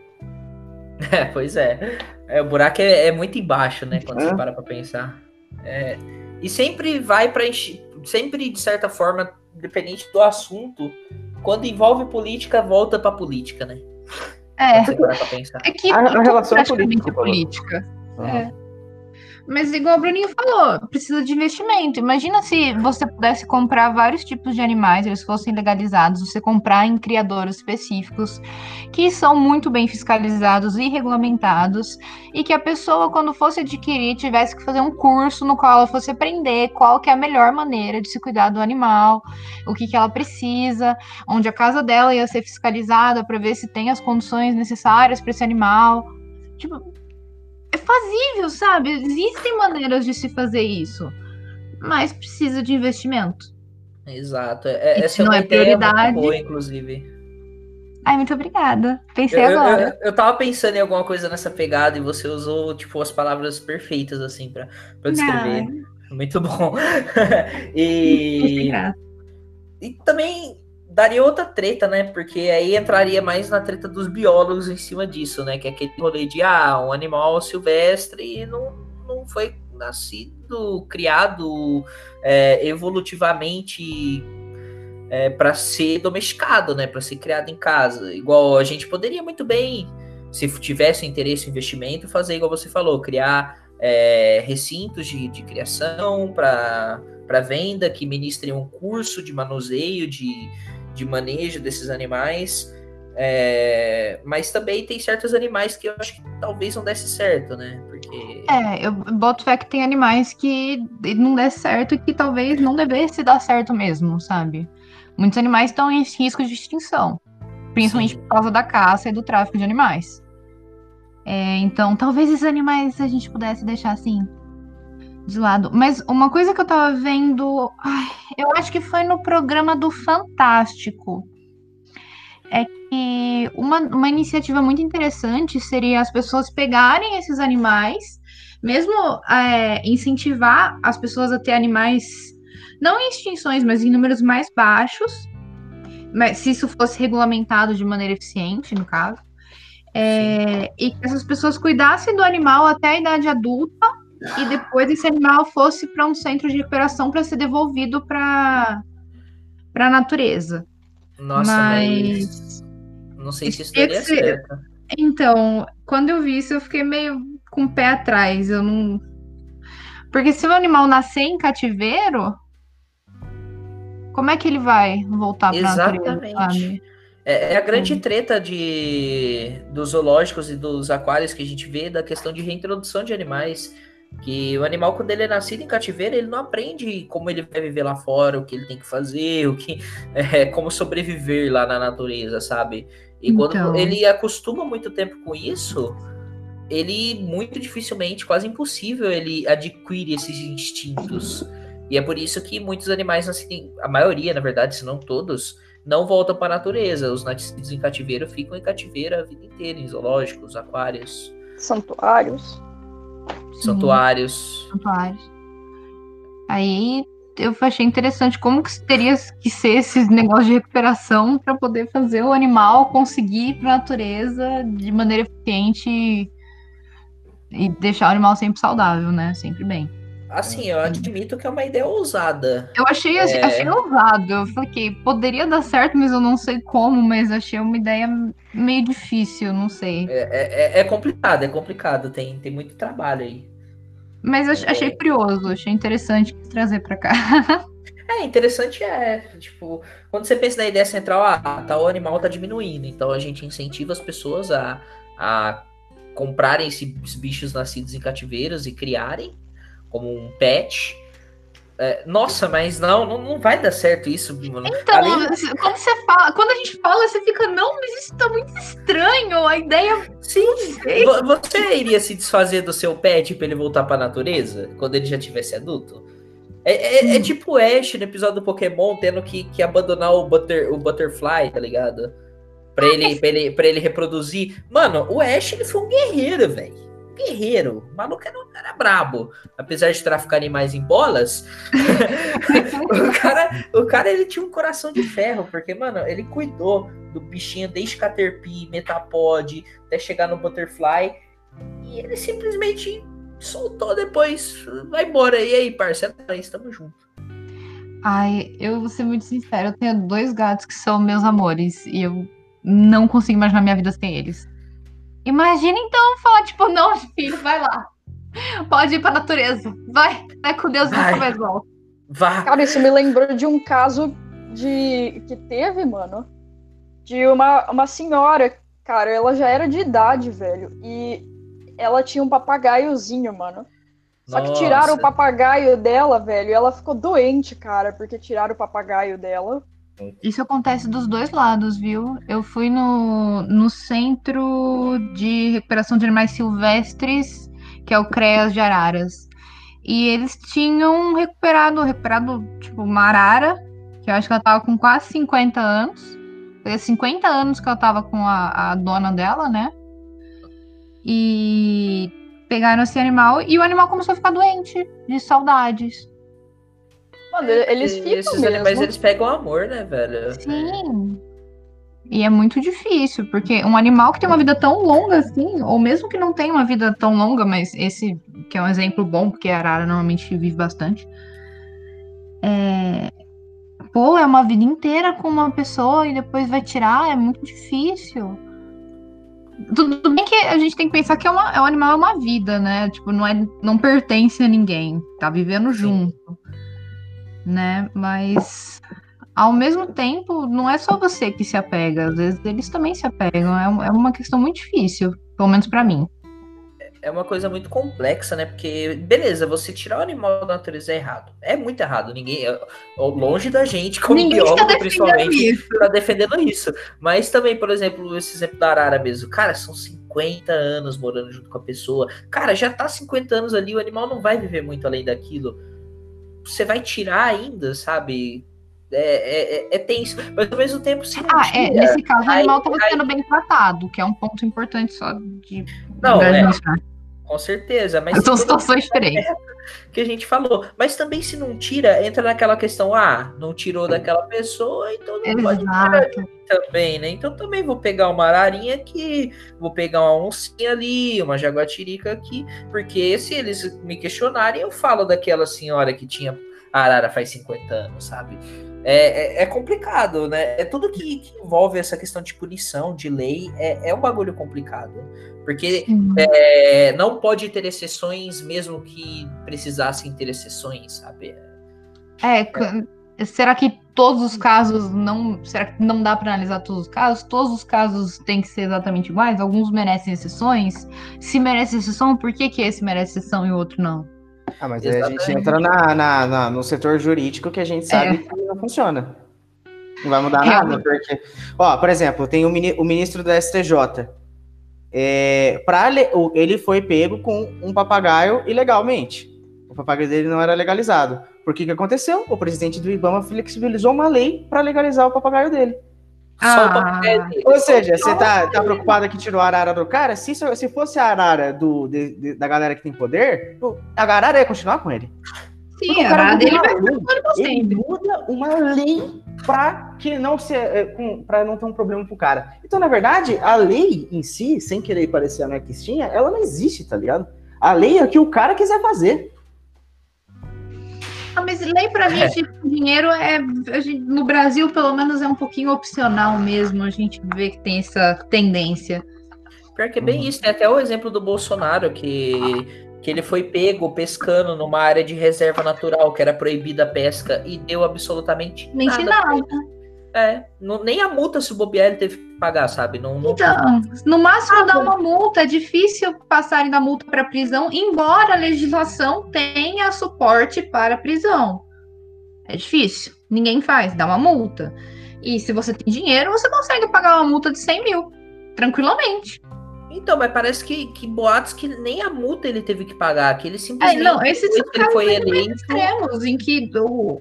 A: É, pois é. É, o buraco é, é muito embaixo, né? Quando
B: É.
A: você para pra pensar. É, e sempre vai pra encher. Sempre, de certa forma, dependente do assunto, quando envolve política, volta pra política, né?
C: É, é que
B: A- a relação é
C: praticamente
B: política,
C: é
B: falou.
C: política. É. Mas igual o Bruninho falou, precisa de investimento. Imagina se você pudesse comprar vários tipos de animais, eles fossem legalizados, você comprar em criadores específicos que são muito bem fiscalizados e regulamentados, e que a pessoa, quando fosse adquirir, tivesse que fazer um curso no qual ela fosse aprender qual que é a melhor maneira de se cuidar do animal, o que, que ela precisa, onde a casa dela ia ser fiscalizada para ver se tem as condições necessárias para esse animal. Tipo, é fazível, sabe? Existem maneiras de se fazer isso, mas precisa de investimento.
A: Exato. É,
C: E
A: essa é
C: não
A: uma
C: é
A: ideia
C: prioridade-
A: boa, inclusive.
C: Ai, muito obrigada. Pensei
A: Eu, eu,
C: agora.
A: eu, eu tava pensando em alguma coisa nessa pegada e você usou, tipo, as palavras perfeitas, assim, pra, pra descrever. Muito bom. [LAUGHS] E, e também daria outra treta, né? Porque aí entraria mais na treta dos biólogos em cima disso, né? Que é aquele rolê de, ah, um animal silvestre não, não foi nascido, criado é, evolutivamente para ser domesticado, né? Para ser criado em casa. Igual a gente poderia muito bem, se tivesse interesse em investimento, fazer igual você falou, criar é, recintos de, de criação para venda que ministrem um curso de manuseio, de, de manejo desses animais. É, mas também tem certos animais que eu acho que talvez não desse certo, né? Porque.
C: É, eu boto fé que tem animais que não der certo e que talvez não devesse dar certo mesmo, sabe? Muitos animais estão em risco de extinção, principalmente
A: Sim.
C: por causa da caça e do tráfico de animais. É, então, talvez esses animais a gente pudesse deixar assim de lado. Mas uma coisa que eu tava vendo, ai, eu acho que foi no programa do Fantástico, é que uma, uma iniciativa muito interessante seria as pessoas pegarem esses animais, mesmo é, incentivar as pessoas a ter animais, não em extinções, mas em números mais baixos, mas se isso fosse regulamentado de maneira eficiente, no caso. É, e que essas pessoas cuidassem do animal até a idade adulta e depois esse animal fosse para um centro de recuperação para ser devolvido para para a natureza.
A: Nossa,
C: mas-
A: mas. Não sei se isso daria
C: ser-
A: certo.
C: Então, quando eu vi isso, eu fiquei meio com o pé atrás. Eu não. Porque se o animal nascer em cativeiro, como é que ele vai voltar para natureza,
A: Exatamente.
C: sabe?
A: É, é a grande
C: Hum.
A: treta de, dos zoológicos e dos aquários que a gente vê da questão de reintrodução de animais. Que o animal, quando ele é nascido em cativeiro, ele não aprende como ele vai viver lá fora, o que ele tem que fazer, o que [LAUGHS] é, como sobreviver lá na natureza, sabe? E quando
C: Então.
A: ele acostuma muito tempo com isso, ele muito dificilmente, quase impossível, ele adquire esses instintos. E é por isso que muitos animais nascidos, a maioria, na verdade, se não todos, não voltam para a natureza. Os nascidos em cativeiro ficam em cativeiro a vida inteira, em zoológicos, aquários,
D: Santuários.
A: Santuários.
C: santuários. Aí eu achei interessante como que teria que ser esses negócios de recuperação para poder fazer o animal conseguir ir para a natureza de maneira eficiente e, e deixar o animal sempre saudável, né? Sempre bem.
A: Assim, eu admito que é uma ideia ousada.
C: Eu achei,
A: É.
C: achei ousado. Eu falei que poderia dar certo, mas eu não sei como, mas achei uma ideia meio difícil, não sei.
A: É, é, é complicado, é complicado. Tem, tem muito trabalho aí.
C: Mas ach- achei curioso, achei interessante trazer pra cá. [LAUGHS]
A: É, interessante é, tipo, quando você pensa na ideia central, ah, tá, o animal tá diminuindo, então a gente incentiva as pessoas a, a comprarem esses bichos nascidos em cativeiros e criarem como um pet. É, nossa, mas não, não, não vai dar certo isso.
C: Então,
A: Além-
C: quando você fala, quando a gente fala, você fica, não, mas isso tá muito estranho. A ideia.
A: Sim, vo- você iria se desfazer do seu pet pra ele voltar pra natureza quando ele já tivesse adulto? É, é- é tipo o Ash no episódio do Pokémon tendo que, que abandonar o, butter, o Butterfly, tá ligado? Pra ele, pra, ele, pra ele reproduzir. Mano, o Ash ele foi um guerreiro, velho. Guerreiro. O maluco era, era brabo. Apesar de traficar animais em bolas, [LAUGHS] o, cara, o cara ele tinha um coração de ferro, porque, mano, ele cuidou do bichinho desde Caterpie, Metapod, até chegar no Butterfly. E ele simplesmente soltou depois. Vai embora. E aí, parceiro? Estamos juntos.
C: Ai, eu vou ser muito sincera, eu tenho dois gatos que são meus amores e eu não consigo imaginar minha vida sem eles. Imagina então falar, tipo, [LAUGHS] não, filho, vai lá. Pode ir pra natureza. Vai, vai com Deus e
A: Vai.
C: nunca mais volta.
A: Vá.
D: Cara, isso me lembrou de um caso de que teve, mano, de uma, uma senhora, cara, ela já era de idade, velho, e ela tinha um papagaiozinho, mano. Só que tiraram o
A: Nossa.
D: papagaio dela, velho, e ela ficou doente, cara, porque tiraram o papagaio dela.
C: Isso acontece dos dois lados, viu? Eu fui no, no Centro de Recuperação de Animais Silvestres, que é o CREAS de Araras. E eles tinham recuperado, recuperado, tipo, uma arara, que eu acho que ela tava com quase 50 anos. Fazia 50 anos que ela tava com a, a dona dela, né? E pegaram esse animal e o animal começou a ficar doente, de saudades.
D: Mano, eles ficam
A: Esses
D: mesmo.
A: animais eles pegam amor, né, velho?
C: Sim. E é muito difícil, porque um animal que tem uma vida tão longa assim, ou mesmo que não tenha uma vida tão longa, mas esse que é um exemplo bom, porque a arara normalmente vive bastante. É... Pô, é uma vida inteira com uma pessoa e depois vai tirar, é muito difícil. Tudo bem que a gente tem que pensar que é, uma, é um animal, é uma vida, né? Tipo, não, é, não pertence a ninguém, tá vivendo junto, né? Mas ao mesmo tempo, não é só você que se apega, às vezes eles também se apegam. É, é uma questão muito difícil, pelo menos pra mim.
A: É uma coisa muito complexa, né? Porque, beleza, você tirar o animal da natureza é errado. É muito errado. Ninguém. é- Longe da gente, como
C: Ninguém está
A: biólogo,
C: defendendo
A: principalmente,
C: isso.
A: tá defendendo isso. Mas também, por exemplo, esse exemplo da arara mesmo. Cara, são 50 anos morando junto com a pessoa. Cara, já tá 50 anos ali, o animal não vai viver muito além daquilo. Você vai tirar ainda, sabe? É, é, é- é tenso. Mas ao mesmo tempo, se
C: Ah, é,
A: tira-
C: nesse caso o
A: aí-
C: animal estava
A: aí-
C: sendo bem tratado, que é um ponto importante só de
A: Não, é. Com certeza, mas
C: São situações diferentes.
A: que a gente falou. Mas também se não tira, entra naquela questão, ah, não tirou daquela pessoa, então não pode tirar
C: Exato.
A: também, né? Então também vou pegar uma ararinha aqui, vou pegar uma oncinha ali, uma jaguatirica aqui, porque se eles me questionarem, eu falo daquela senhora que tinha arara faz 50 anos, sabe? É, é, é complicado, né? É tudo que, que envolve essa questão de punição, de lei, é, é um bagulho complicado. Porque é, não pode ter exceções, mesmo que precisassem ter exceções, sabe?
C: É, c- será que todos os casos não. Será que não dá para analisar todos os casos? Todos os casos têm que ser exatamente iguais? Alguns merecem exceções? Se merece exceção, por que, que esse merece exceção e o outro não?
B: Ah, mas aí a gente entra na, na- na- no setor jurídico que a gente sabe que não funciona. Não vai mudar
C: Realmente.
B: nada, porque. Ó, por exemplo, tem o, mini- o ministro da STJ. É, pra ele foi pego com um papagaio ilegalmente. O papagaio dele não era legalizado. Por que, que aconteceu? O presidente do Ibama flexibilizou uma lei para legalizar o papagaio dele.
C: Ah.
B: Ou seja, você tá, tá preocupado que tirou a arara do cara? Se, se fosse a arara do, de- de- da galera que tem poder, a arara ia continuar com ele.
C: Sim,
B: Porque
C: a arara dele vai ficar pra
B: Ele muda uma lei para que não se com- pra não ter um problema pro cara. Então, na verdade, a lei em si, sem querer parecer anarquistinha, ela não existe, tá ligado? A lei é o que o cara quiser fazer.
C: Ah, mas lei pra mim,
A: É.
C: tipo, dinheiro é. a gente- no Brasil, pelo menos, é um pouquinho opcional mesmo. A gente vê que tem essa tendência.
A: Pior que é bem
B: Uhum.
A: isso. Tem até o exemplo do Bolsonaro, que, que ele foi pego pescando numa área de reserva natural, que era proibida a pesca, e deu absolutamente
C: Mente
A: nada.
C: nada.
A: É, não- nem a multa, se bobear, ele teve que pagar, sabe? Não, não
C: Então, no máximo dá uma multa. É difícil passarem da multa para prisão, embora a legislação tenha suporte para prisão. É difícil. Ninguém faz, dá uma multa. E se você tem dinheiro, você consegue pagar uma multa de 100 mil. Tranquilamente.
A: Então, mas parece que, que boatos que nem a multa ele teve que pagar, que ele
C: É,
A: simplesmente
C: não, esses
A: ele
C: casos
A: foi
C: são
A: eleito.
C: extremos, em que o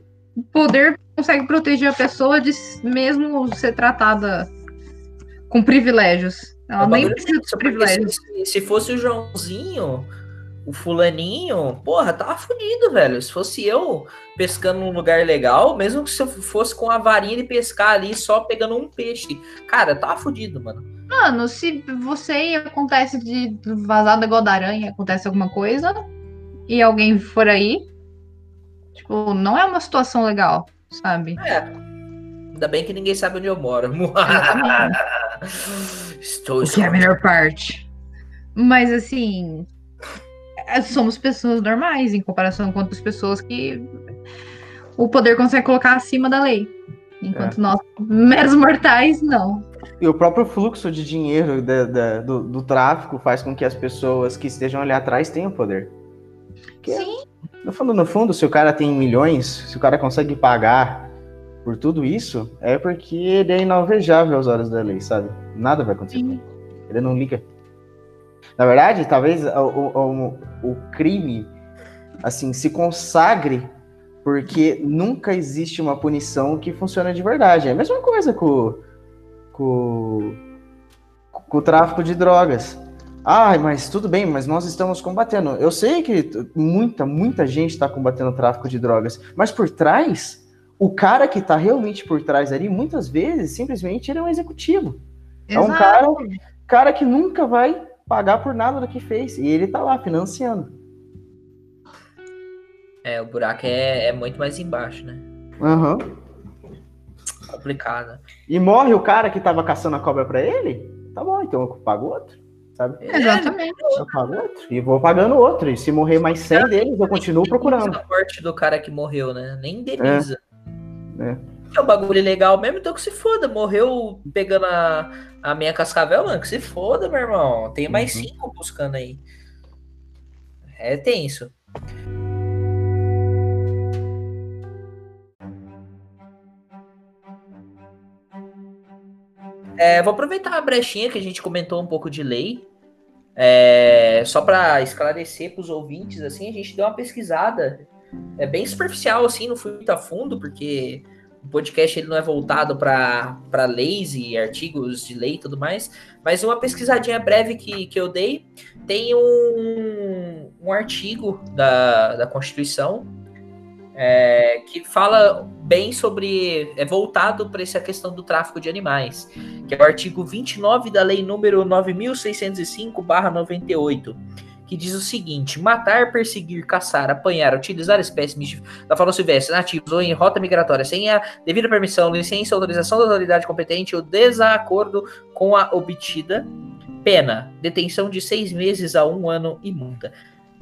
C: poder consegue proteger a pessoa de mesmo ser tratada com privilégios. Ela nem precisa privilégios.
A: se, se fosse o Joãozinho, o fulaninho, porra, tava fudido, velho. Se fosse eu pescando num lugar legal, mesmo que se eu fosse com a varinha de pescar ali, só pegando um peixe, cara, tava fudido, mano.
C: Mano, se você acontece de vazar igual da aranha, acontece alguma coisa, e alguém for aí, tipo, não é uma situação legal, sabe?
A: É. Ainda bem que ninguém sabe onde eu moro. [LAUGHS] Estou
C: O que é a melhor parte. Mas assim, é, somos pessoas normais em comparação com outras pessoas que o poder consegue colocar acima da lei. Enquanto nós, meros mortais, não.
B: E o próprio fluxo de dinheiro da- da- do, do tráfico faz com que as pessoas que estejam ali atrás tenham poder. Que é-
C: Sim.
B: No fundo, no fundo, se o cara tem milhões, se o cara consegue pagar por tudo isso, é porque ele é inalvejável aos olhos da lei, sabe? Nada vai acontecer com ele. Ele não liga. Na verdade, talvez o, o, o- crime, assim, se consagre porque nunca existe uma punição que funcione de verdade. É a mesma coisa com, com, com o tráfico de drogas. Ai, mas tudo bem, mas nós estamos combatendo. Eu sei que muita, muita gente está combatendo o tráfico de drogas, mas por trás, o cara que está realmente por trás ali, muitas vezes, simplesmente ele é um executivo. É um
C: Exato.
B: cara, cara que nunca vai pagar por nada do que fez. E ele tá lá financiando.
A: É, o buraco é, é muito mais embaixo, né?
B: Aham.
A: Complicado.
B: E morre o cara que tava caçando a cobra pra ele? Tá bom, então eu pago outro. Sabe?
C: Exatamente.
B: Eu pago outro. E vou pagando outro. E se morrer mais 100 deles, eu continuo procurando.
A: A morte do cara que morreu, né? Nem indeniza.
B: É.
A: É um bagulho legal mesmo, então que se foda. Morreu pegando a, a minha cascavel, mano. Que se foda, meu irmão. Tem mais
B: Uhum.
A: cinco buscando aí. É tenso. É, vou aproveitar a brechinha que a gente comentou um pouco de lei. É, só para esclarecer para os ouvintes, assim, a gente deu uma pesquisada. É bem superficial, assim, não fui muito a fundo, porque o podcast ele não é voltado para leis e artigos de lei e tudo mais, mas uma pesquisadinha breve que, que eu dei tem um, um artigo da, da Constituição é, que fala bem sobre. é voltado para essa questão do tráfico de animais, que é o artigo 29 da Lei número 9605-98 que diz o seguinte: matar, perseguir, caçar, apanhar, utilizar espécimes de- da fauna silvestre nativos ou em rota migratória sem a devida permissão, licença, autorização da autoridade competente ou desacordo com a obtida, pena, detenção de seis meses a um ano e multa.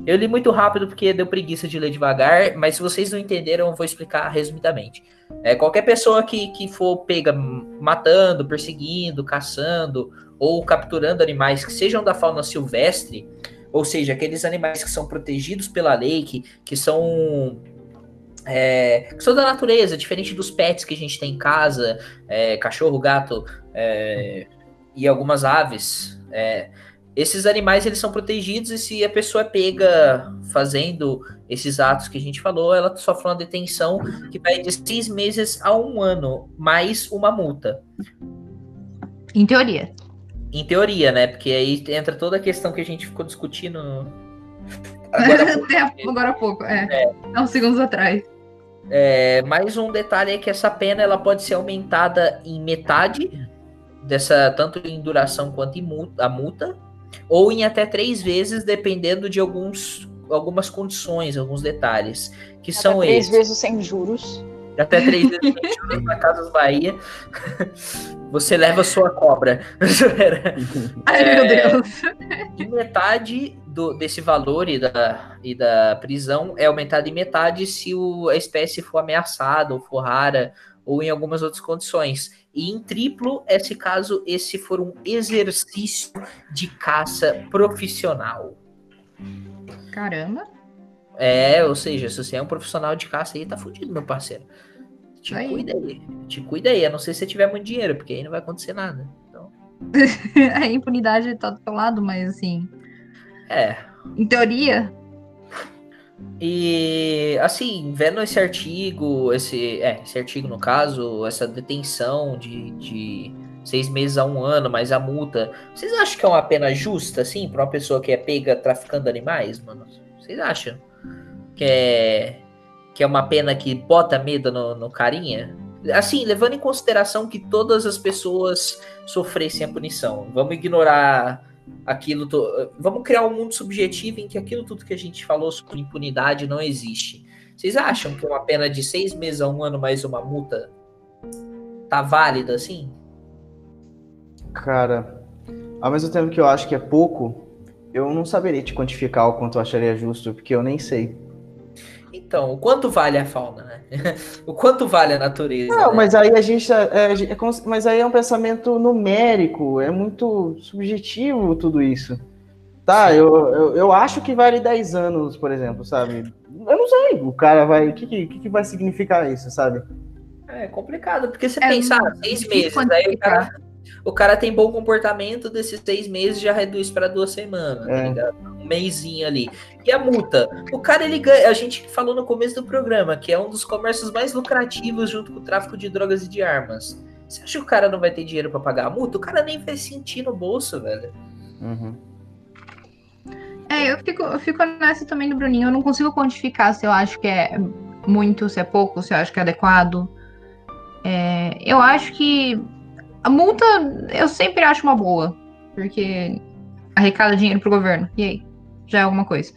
A: Eu li muito rápido porque deu preguiça de ler devagar, mas se vocês não entenderam, eu vou explicar resumidamente. É, qualquer pessoa que, que for pega matando, perseguindo, caçando ou capturando animais que sejam da fauna silvestre, ou seja, aqueles animais que são protegidos pela lei, que, que são. é, que são da natureza, diferente dos pets que a gente tem em casa, é, cachorro, gato é, e algumas aves. É, esses animais eles são protegidos e se a pessoa é pega fazendo esses atos que a gente falou, ela sofre uma detenção que vai de seis meses a um ano, mais uma multa.
C: Em teoria.
A: Em teoria, né? Porque aí entra toda a questão que a gente ficou discutindo agora [LAUGHS]
C: Até agora há pouco, é. Há uns segundos atrás.
A: É, mais um detalhe é que essa pena ela pode ser aumentada em metade dessa tanto em duração quanto em multa, a multa ou em até três vezes dependendo de alguns algumas condições, alguns detalhes, que
D: Até
A: são
D: três
A: esses.
D: vezes sem juros.
A: Até três vezes sem [LAUGHS] juros na Casas Bahia. Você leva sua cobra. [LAUGHS]
C: Ai,
A: É.
C: meu Deus.
A: E metade do, desse valor e da, e da prisão é aumentada em metade se o, a espécie for ameaçada ou for rara ou em algumas outras condições. E em triplo é se caso esse for um exercício de caça profissional.
C: Caramba.
A: É, ou seja, se você é um profissional de caça aí, tá fudido, meu parceiro. Te
C: Aí.
A: cuida aí. Te cuida aí, a não ser se você tiver muito dinheiro, porque aí não vai acontecer nada. Então, [LAUGHS]
C: A impunidade tá do teu lado, mas assim,
A: é.
C: em teoria,
A: E assim, vendo esse artigo, esse, é, esse artigo no caso, essa detenção de, de seis meses a um ano, mais a multa, vocês acham que é uma pena justa, assim, pra uma pessoa que é pega traficando animais, mano? Vocês acham que é, que é uma pena que bota medo no, no carinha? Assim, levando em consideração que todas as pessoas sofressem a punição, vamos ignorar aquilo. to- Vamos criar um mundo subjetivo em que aquilo tudo que a gente falou sobre impunidade não existe. Vocês acham que uma pena de seis meses a um ano mais uma multa tá válida assim?
B: Cara, ao mesmo tempo que eu acho que é pouco, eu não saberia te quantificar o quanto eu acharia justo, porque eu nem sei.
A: Então, o quanto vale a fauna, né? [LAUGHS] o quanto vale a natureza?
B: Não,
A: né?
B: mas aí a gente. tá- é, é mas aí é um pensamento numérico, é muito subjetivo tudo isso. Tá, eu, eu, eu acho que vale 10 anos, por exemplo, sabe? Eu não sei, o cara vai. O que, que, que vai significar isso, sabe?
A: É complicado, porque você
C: É
A: pensa, ah, seis meses, aí o cara, o cara tem bom comportamento, desses seis meses já reduz para duas semanas, tá
B: É.
A: ligado? Um mêsinho ali. E a multa? O cara, ele ganha, a gente falou no começo do programa, que é um dos comércios mais lucrativos junto com o tráfico de drogas e de armas. Você acha que o cara não vai ter dinheiro para pagar a multa? O cara nem vai sentir no bolso, velho.
B: Uhum.
C: É, eu fico, eu fico nessa também do Bruninho. Eu não consigo quantificar se eu acho que é muito, se é pouco, se eu acho que é adequado. É, eu acho que a multa eu sempre acho uma boa, porque arrecada dinheiro pro governo. E aí? Já é alguma coisa.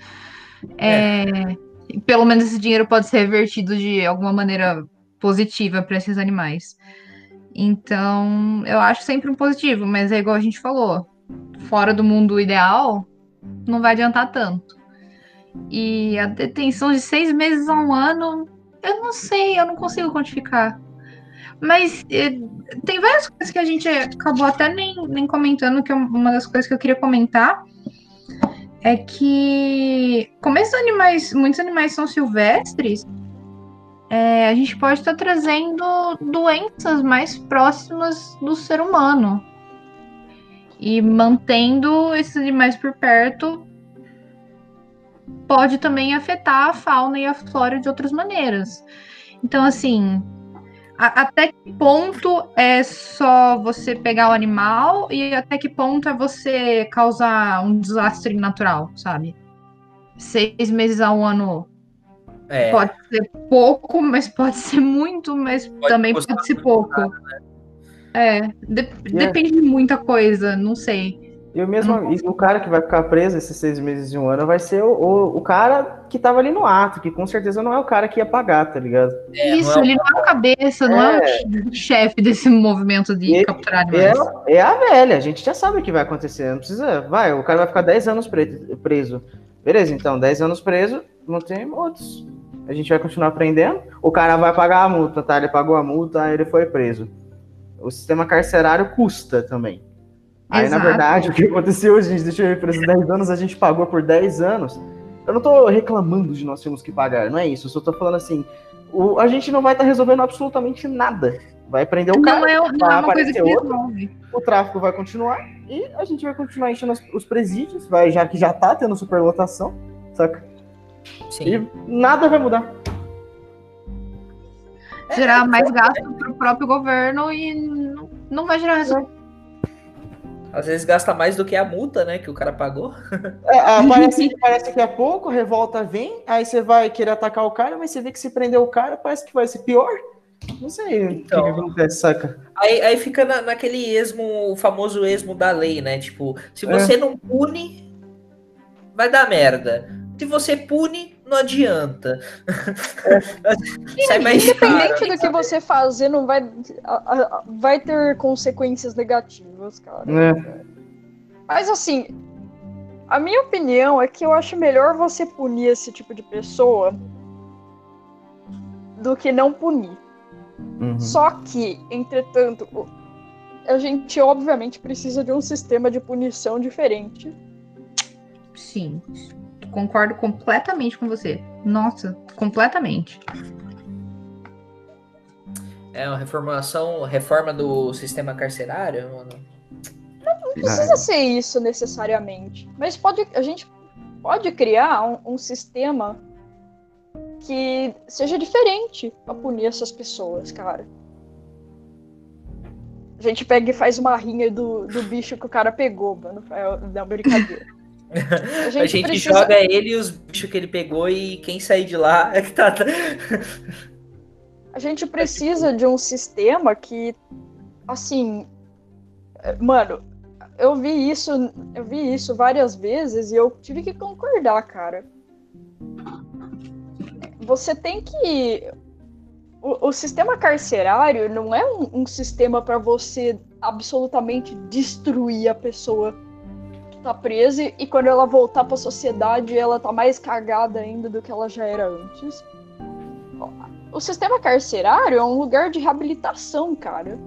C: É, Pelo menos esse dinheiro pode ser revertido de alguma maneira positiva para esses animais. Então, eu acho sempre um positivo, mas é igual a gente falou. Fora do mundo ideal, não vai adiantar tanto. E a detenção de seis meses a um ano, eu não sei, eu não consigo quantificar. Mas tem várias coisas que a gente acabou até nem, nem comentando, que é uma das coisas que eu queria comentar é que, como esses animais, muitos animais são silvestres, é, a gente pode estar trazendo doenças mais próximas do ser humano. E mantendo esses animais por perto pode também afetar a fauna e a flora de outras maneiras. Então, assim, a- até que ponto é só você pegar o animal e até que ponto é você causar um desastre natural, sabe? Seis meses a um ano
A: É,
C: pode ser pouco, mas pode ser muito, mas também
A: custar
C: pode ser pouco. É, de- depende de muita coisa, não sei.
B: E o mesmo,
C: Uhum.
B: e o cara que vai ficar preso esses seis meses de um ano vai ser o, o, o cara que tava ali no ato, que com certeza não é o cara que ia pagar, tá ligado?
A: é,
C: Isso,
A: não é
C: ele não é o cabeça, não é, o chefe desse movimento de
B: E-
C: capturar
B: É,
C: animais.
B: é a velha, a gente já sabe o que vai acontecer, não precisa. Vai, o cara vai ficar 10 anos pre- preso. Beleza, então, 10 anos preso, não tem outros. A gente vai continuar aprendendo. O cara vai pagar a multa, tá? Ele pagou a multa, aí ele foi preso. O sistema carcerário custa também. Aí, na
C: Exato.
B: verdade, [LAUGHS] o que aconteceu, a gente deixou ele preso 10 anos, a gente pagou por 10 anos. Eu não tô reclamando de nós termos que pagar, não é isso. Eu só tô falando assim, o- a gente não vai estar resolvendo absolutamente nada. Vai prender o cara
C: Não é, não é
B: vai
C: uma coisa que
B: outro.
C: resolve.
B: o tráfico vai continuar e a gente vai continuar enchendo os, os presídios, vai, já que já tá tendo superlotação, saca?
A: Sim.
B: E nada vai mudar.
C: Gerar mais gasto pro próprio governo e não, não vai gerar resultado.
A: Às vezes gasta mais do que a multa, né, que o cara pagou.
B: É, ah, parece, que- parece que é pouco, a revolta vem, aí você vai querer atacar o cara, mas você vê que se prender o cara, parece que vai ser pior. Não sei
A: Então.
B: o que, que acontece, saca?
A: Aí, aí fica na- naquele esmo, o famoso esmo da lei, né? Tipo, se
B: É.
A: você não pune, vai dar merda. Se você pune, não adianta. [LAUGHS] Sai mais
D: Independente
A: caro.
D: do que você fazer, não vai, vai ter consequências negativas, cara.
B: É.
D: Mas assim, a minha opinião é que eu acho melhor você punir esse tipo de pessoa do que não punir.
B: Uhum.
D: Só que, entretanto, a gente obviamente precisa de um sistema de punição diferente.
C: Sim. Concordo completamente com você. Nossa, completamente.
A: É uma reformulação, reforma do sistema carcerário, mano.
D: Não precisa ser isso necessariamente. Mas pode, a gente pode criar um, um sistema que seja diferente pra punir essas pessoas, cara. A gente pega e faz uma rinha do, do bicho que o cara pegou, mano. É, Não, brincadeira. [LAUGHS]
A: A gente, joga ele e os bichos que ele pegou e quem sair de lá é que tá.
D: A gente precisa de um sistema que, assim, mano, eu vi isso, eu vi isso várias vezes e eu tive que concordar, cara. Você tem que o, o sistema carcerário não é um, um sistema para você absolutamente destruir a pessoa tá presa e quando ela voltar para a sociedade ela tá mais cagada ainda do que ela já era antes. O sistema carcerário é um lugar de reabilitação, cara.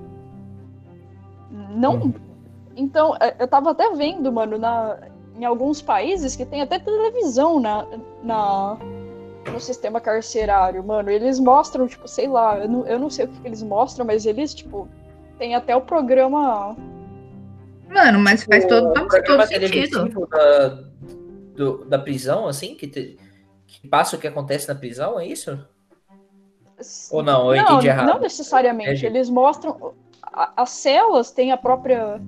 D: Não. Então, é, eu tava até vendo, mano, na, em alguns países que tem até televisão na, na, no sistema carcerário, mano. Eles mostram, tipo, sei lá, eu não, eu não sei o que, que eles mostram, mas eles, tipo, tem até o programa.
C: Mano, mas faz todo,
A: O
C: todo,
A: programa
C: sentido.
A: da, do- da prisão, assim, que, te- que passa o que acontece na prisão, é isso? Ou não, eu
D: não,
A: entendi errado.
D: não necessariamente.
A: É.
D: Eles mostram. a- as celas têm a própria.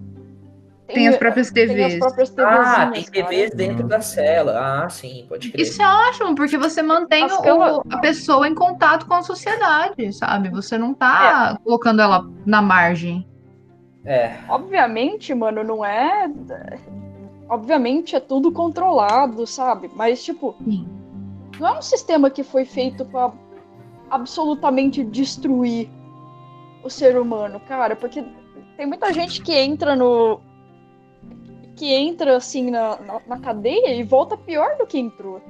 C: Tem as próprias
D: tem as
C: TVs.
D: próprias
A: Ah, tem
D: cara.
A: TVs dentro da cela. Ah, sim, pode crer.
C: Isso é ótimo, porque você mantém o- a pessoa em contato com a sociedade, sabe? Você não tá colocando ela na margem.
A: É,
D: Obviamente, mano, não é. Obviamente é tudo controlado, sabe? Mas, tipo,
C: Sim.
D: não é um sistema que foi feito pra absolutamente destruir o ser humano, cara. Porque tem muita gente que entra no. que entra assim na, na, na cadeia e volta pior do que entrou.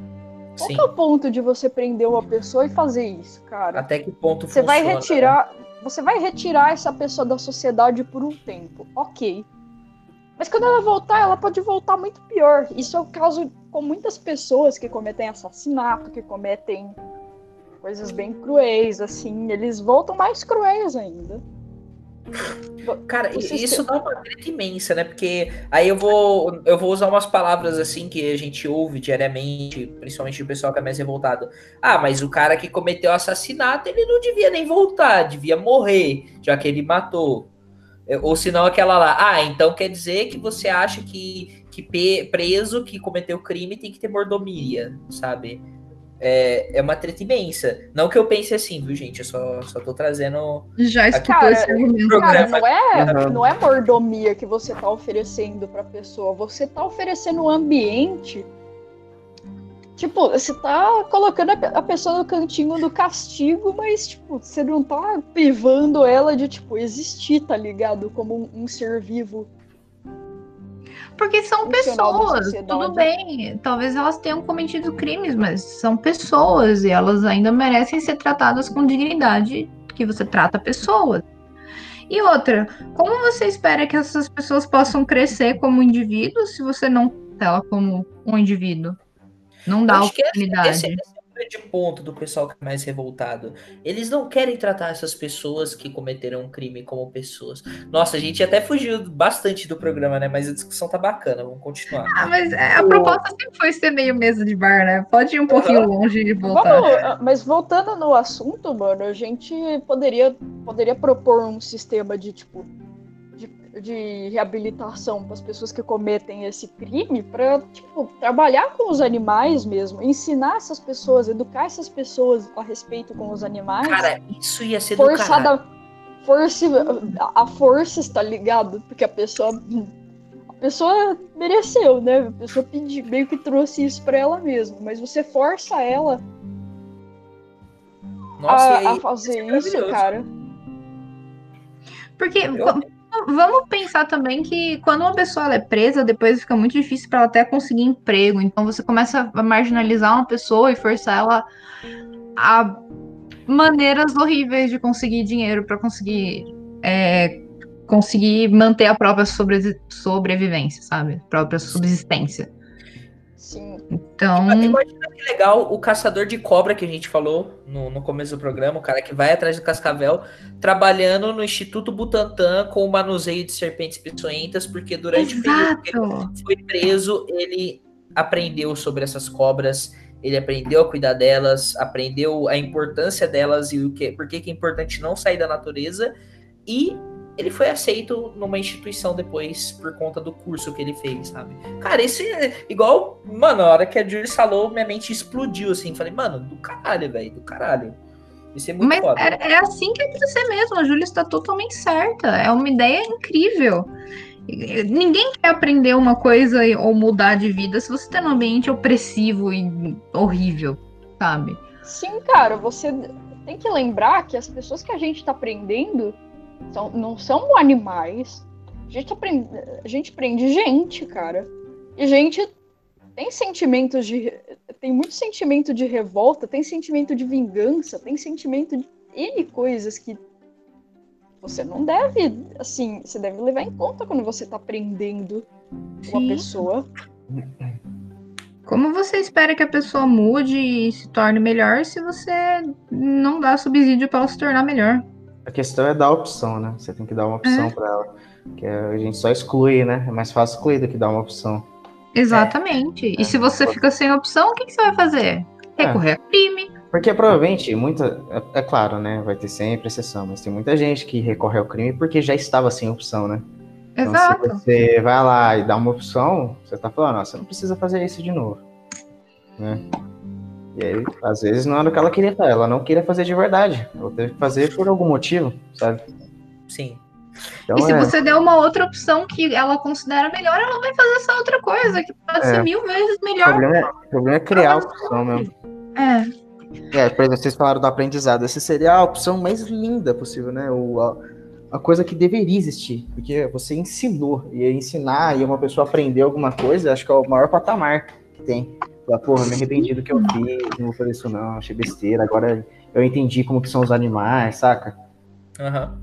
D: Qual
A: sim.
D: que é o ponto de você prender uma pessoa e fazer isso, cara?
A: Até que ponto
D: Você vai
A: funciona,
D: retirar. Você vai retirar essa pessoa da sociedade por um tempo. Ok. Mas quando ela voltar, ela pode voltar muito pior. Isso é o caso com muitas pessoas que cometem assassinato, que cometem coisas bem cruéis, assim. Eles voltam mais cruéis ainda.
A: Cara,
D: O
A: isso dá uma treta imensa, né? Porque aí eu vou, eu vou usar umas palavras assim que a gente ouve diariamente, principalmente do pessoal que é mais revoltado. Ah, mas o cara que cometeu assassinato, ele não devia nem voltar, devia morrer, já que ele matou. É, Ou senão aquela lá, ah, então quer dizer que você acha que, que preso que cometeu crime tem que ter mordomia, sabe? É, é uma treta imensa. Não que eu pense assim, viu, gente? Eu só, só tô trazendo.
C: Já escutou
D: Cara,
C: esse argumento.
D: Cara,
A: Programa-
D: não é,
B: Uhum.
D: não é mordomia que você tá oferecendo pra pessoa. Você tá oferecendo um ambiente. Tipo, você tá colocando a pessoa no cantinho do castigo, mas, tipo, você não tá privando ela de, tipo, existir, tá ligado? Como um, um ser vivo.
C: Porque são pessoas, tudo bem. Talvez elas tenham cometido crimes, mas são pessoas e elas ainda merecem ser tratadas com dignidade que você trata pessoas. E outra, como você espera que essas pessoas possam crescer como indivíduos se você não trata ela como um indivíduo? Não dá
A: Acho que esse-
C: oportunidade.
A: Esse, esse é grande ponto do pessoal que é mais revoltado. Eles não querem tratar essas pessoas que cometeram um crime como pessoas. Nossa, a gente até fugiu bastante do programa, né? Mas a discussão tá bacana, vamos continuar.
C: Ah, mas é, a proposta sempre foi ser meio mesa de bar, né? Pode ir um pouquinho longe e voltar.
D: Vamos, ah, mas voltando no assunto, mano, a gente poderia, poderia propor um sistema de, tipo, de, reabilitação para as pessoas que cometem esse crime para, tipo, trabalhar com os animais mesmo, ensinar essas pessoas, educar essas pessoas a respeito com os animais.
A: Cara, isso ia ser do caralho.
D: forçada força a força está ligado porque a pessoa pessoa mereceu, né? A pessoa pedi, meio que trouxe isso pra ela mesma. Mas você força ela
A: Nossa,
D: a,
A: aí,
D: a fazer
A: é
D: isso,
A: maravilhoso.
D: cara.
C: Porque vamos pensar também que quando uma pessoa é presa, depois fica muito difícil para ela até conseguir emprego. Então você começa a marginalizar uma pessoa e forçar ela a maneiras horríveis de conseguir dinheiro para conseguir é, conseguir manter a própria sobre- sobrevivência, sabe? Própria subsistência.
D: Sim.
C: Então,
A: Imagina que legal o caçador de cobra que a gente falou no, no começo do programa, o cara que vai atrás do cascavel, trabalhando no Instituto Butantan com o manuseio de serpentes peçonhentas, porque durante o período que ele
C: exato.
A: foi preso, ele aprendeu sobre essas cobras, ele aprendeu a cuidar delas, aprendeu a importância delas e o que, por que é importante não sair da natureza, e ele foi aceito numa instituição depois por conta do curso que ele fez, sabe? Cara, esse é igual, mano, a hora que a Julie falou, minha mente explodiu assim, falei, mano, do caralho, velho, do caralho. Isso é muito
C: Mas
A: foda.
C: é, é assim que é pra ser mesmo. A Júlia está totalmente certa. É uma ideia incrível. Ninguém quer aprender uma coisa ou mudar de vida se você tá num ambiente opressivo e horrível, sabe?
D: Sim, cara, você tem que lembrar que as pessoas que a gente tá prendendo são, não são animais. A gente, aprende, a gente prende gente, cara. E gente tem sentimentos de. Tem muito sentimento de revolta, tem sentimento de vingança, tem sentimento de N coisas que você não deve, assim, você deve levar em conta quando você tá prendendo uma
C: Sim.
D: pessoa.
C: Como você espera que a pessoa mude e se torne melhor se você não dá subsídio para ela se tornar melhor?
B: A questão é dar opção, né? Você tem que dar uma opção pra ela. Que a gente só exclui, né? É mais fácil excluir do que dar uma opção.
C: Exatamente. E se você fica sem opção, o que, que você vai fazer? Recorrer a crime.
B: Porque provavelmente, muita. É, é claro, né? Vai ter sempre exceção, mas tem muita gente que recorre ao crime porque já estava sem opção, né? Então,
C: Exato.
B: se você vai lá e dá uma opção, você tá falando, ó, você não precisa fazer isso de novo. Né? E aí, às vezes, não era o que ela queria fazer. Ela não queria fazer de verdade. Ela teve que fazer por algum motivo, sabe?
A: Sim.
B: Então,
C: E se
B: é,
C: você der uma outra opção que ela considera melhor, ela vai fazer essa outra coisa, que pode
B: É.
C: ser mil vezes
B: o,
C: melhor.
B: problema é, o problema é criar a opção mesmo.
C: É,
B: É, por exemplo, vocês falaram do aprendizado. Essa seria a opção mais linda possível, né? O, a, a coisa que deveria existir. Porque você ensinou. E ensinar e uma pessoa aprender alguma coisa, acho que é o maior patamar que tem. Falar, porra, me arrependi do que eu fiz, não vou fazer isso não, achei besteira. Agora eu entendi como que são os animais, saca?
A: Aham.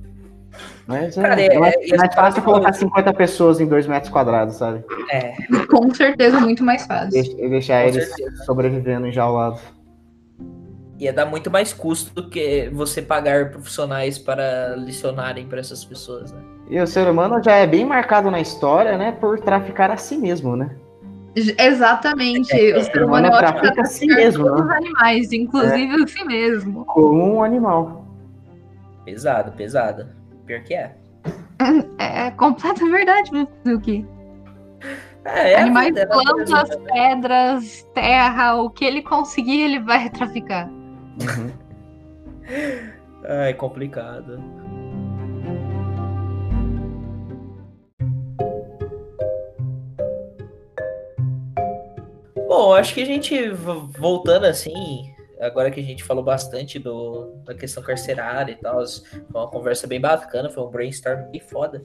B: Mas é,
A: Cara, é-
B: é mais,
A: é-
B: é mais fácil colocar 50 pessoas em 2 metros quadrados, sabe?
A: É,
C: com certeza muito mais fácil.
B: E deixar
A: Com
B: eles
A: certeza.
B: sobrevivendo enjaulados.
A: ia dar muito mais custo do que você pagar profissionais para licionarem para essas pessoas, né?
B: E o ser humano já é bem marcado na história, né? Por traficar a si mesmo, né?
C: Exatamente. O ser humano é ótimo
B: trafica
C: pra
B: a si
C: traficar
B: mesmo,
C: todos
B: né?
C: os animais, inclusive a si mesmo.
B: Como um animal.
A: Pesado, pesado. Pior que é.
C: É, é completa verdade, Milky.
A: É, é a
C: Animais,
A: vida, é
C: plantas,
A: né?
C: pedras, terra, o que ele conseguir, ele vai traficar.
B: Uhum.
A: Ai, complicado. Bom, acho que a gente, voltando assim, agora que a gente falou bastante do, da questão carcerária e tal, foi uma conversa bem bacana, foi um brainstorm bem foda.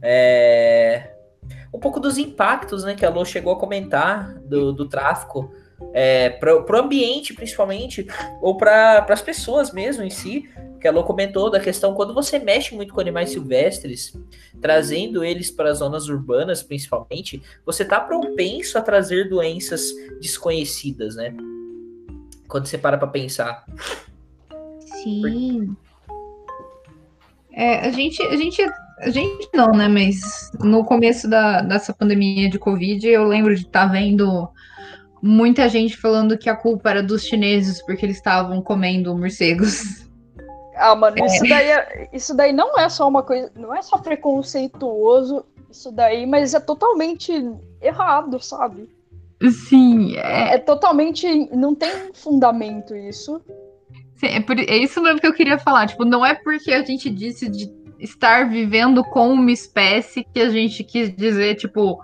A: É, um pouco dos impactos, né, que a Lô chegou a comentar do, do tráfico é, pro, pro ambiente, principalmente, ou para as pessoas mesmo em si, que a Lô comentou da questão quando você mexe muito com animais silvestres, trazendo eles para as zonas urbanas, principalmente, você tá propenso a trazer doenças desconhecidas, né? Quando você para para pensar.
C: Sim. É, a gente, a gente, a gente não, né? Mas no começo da, dessa pandemia de Covid, eu lembro de estar vendo muita gente falando que a culpa era dos chineses porque eles estavam comendo morcegos.
D: Ah, mano, isso daí, é- isso daí não é só uma coisa, não é só preconceituoso, isso daí, mas é totalmente errado, sabe?
C: Sim, é,
D: É totalmente, não tem fundamento isso.
C: sim, é, por- é isso mesmo que eu queria falar. Tipo, não é porque a gente disse de estar vivendo com uma espécie que a gente quis dizer, tipo,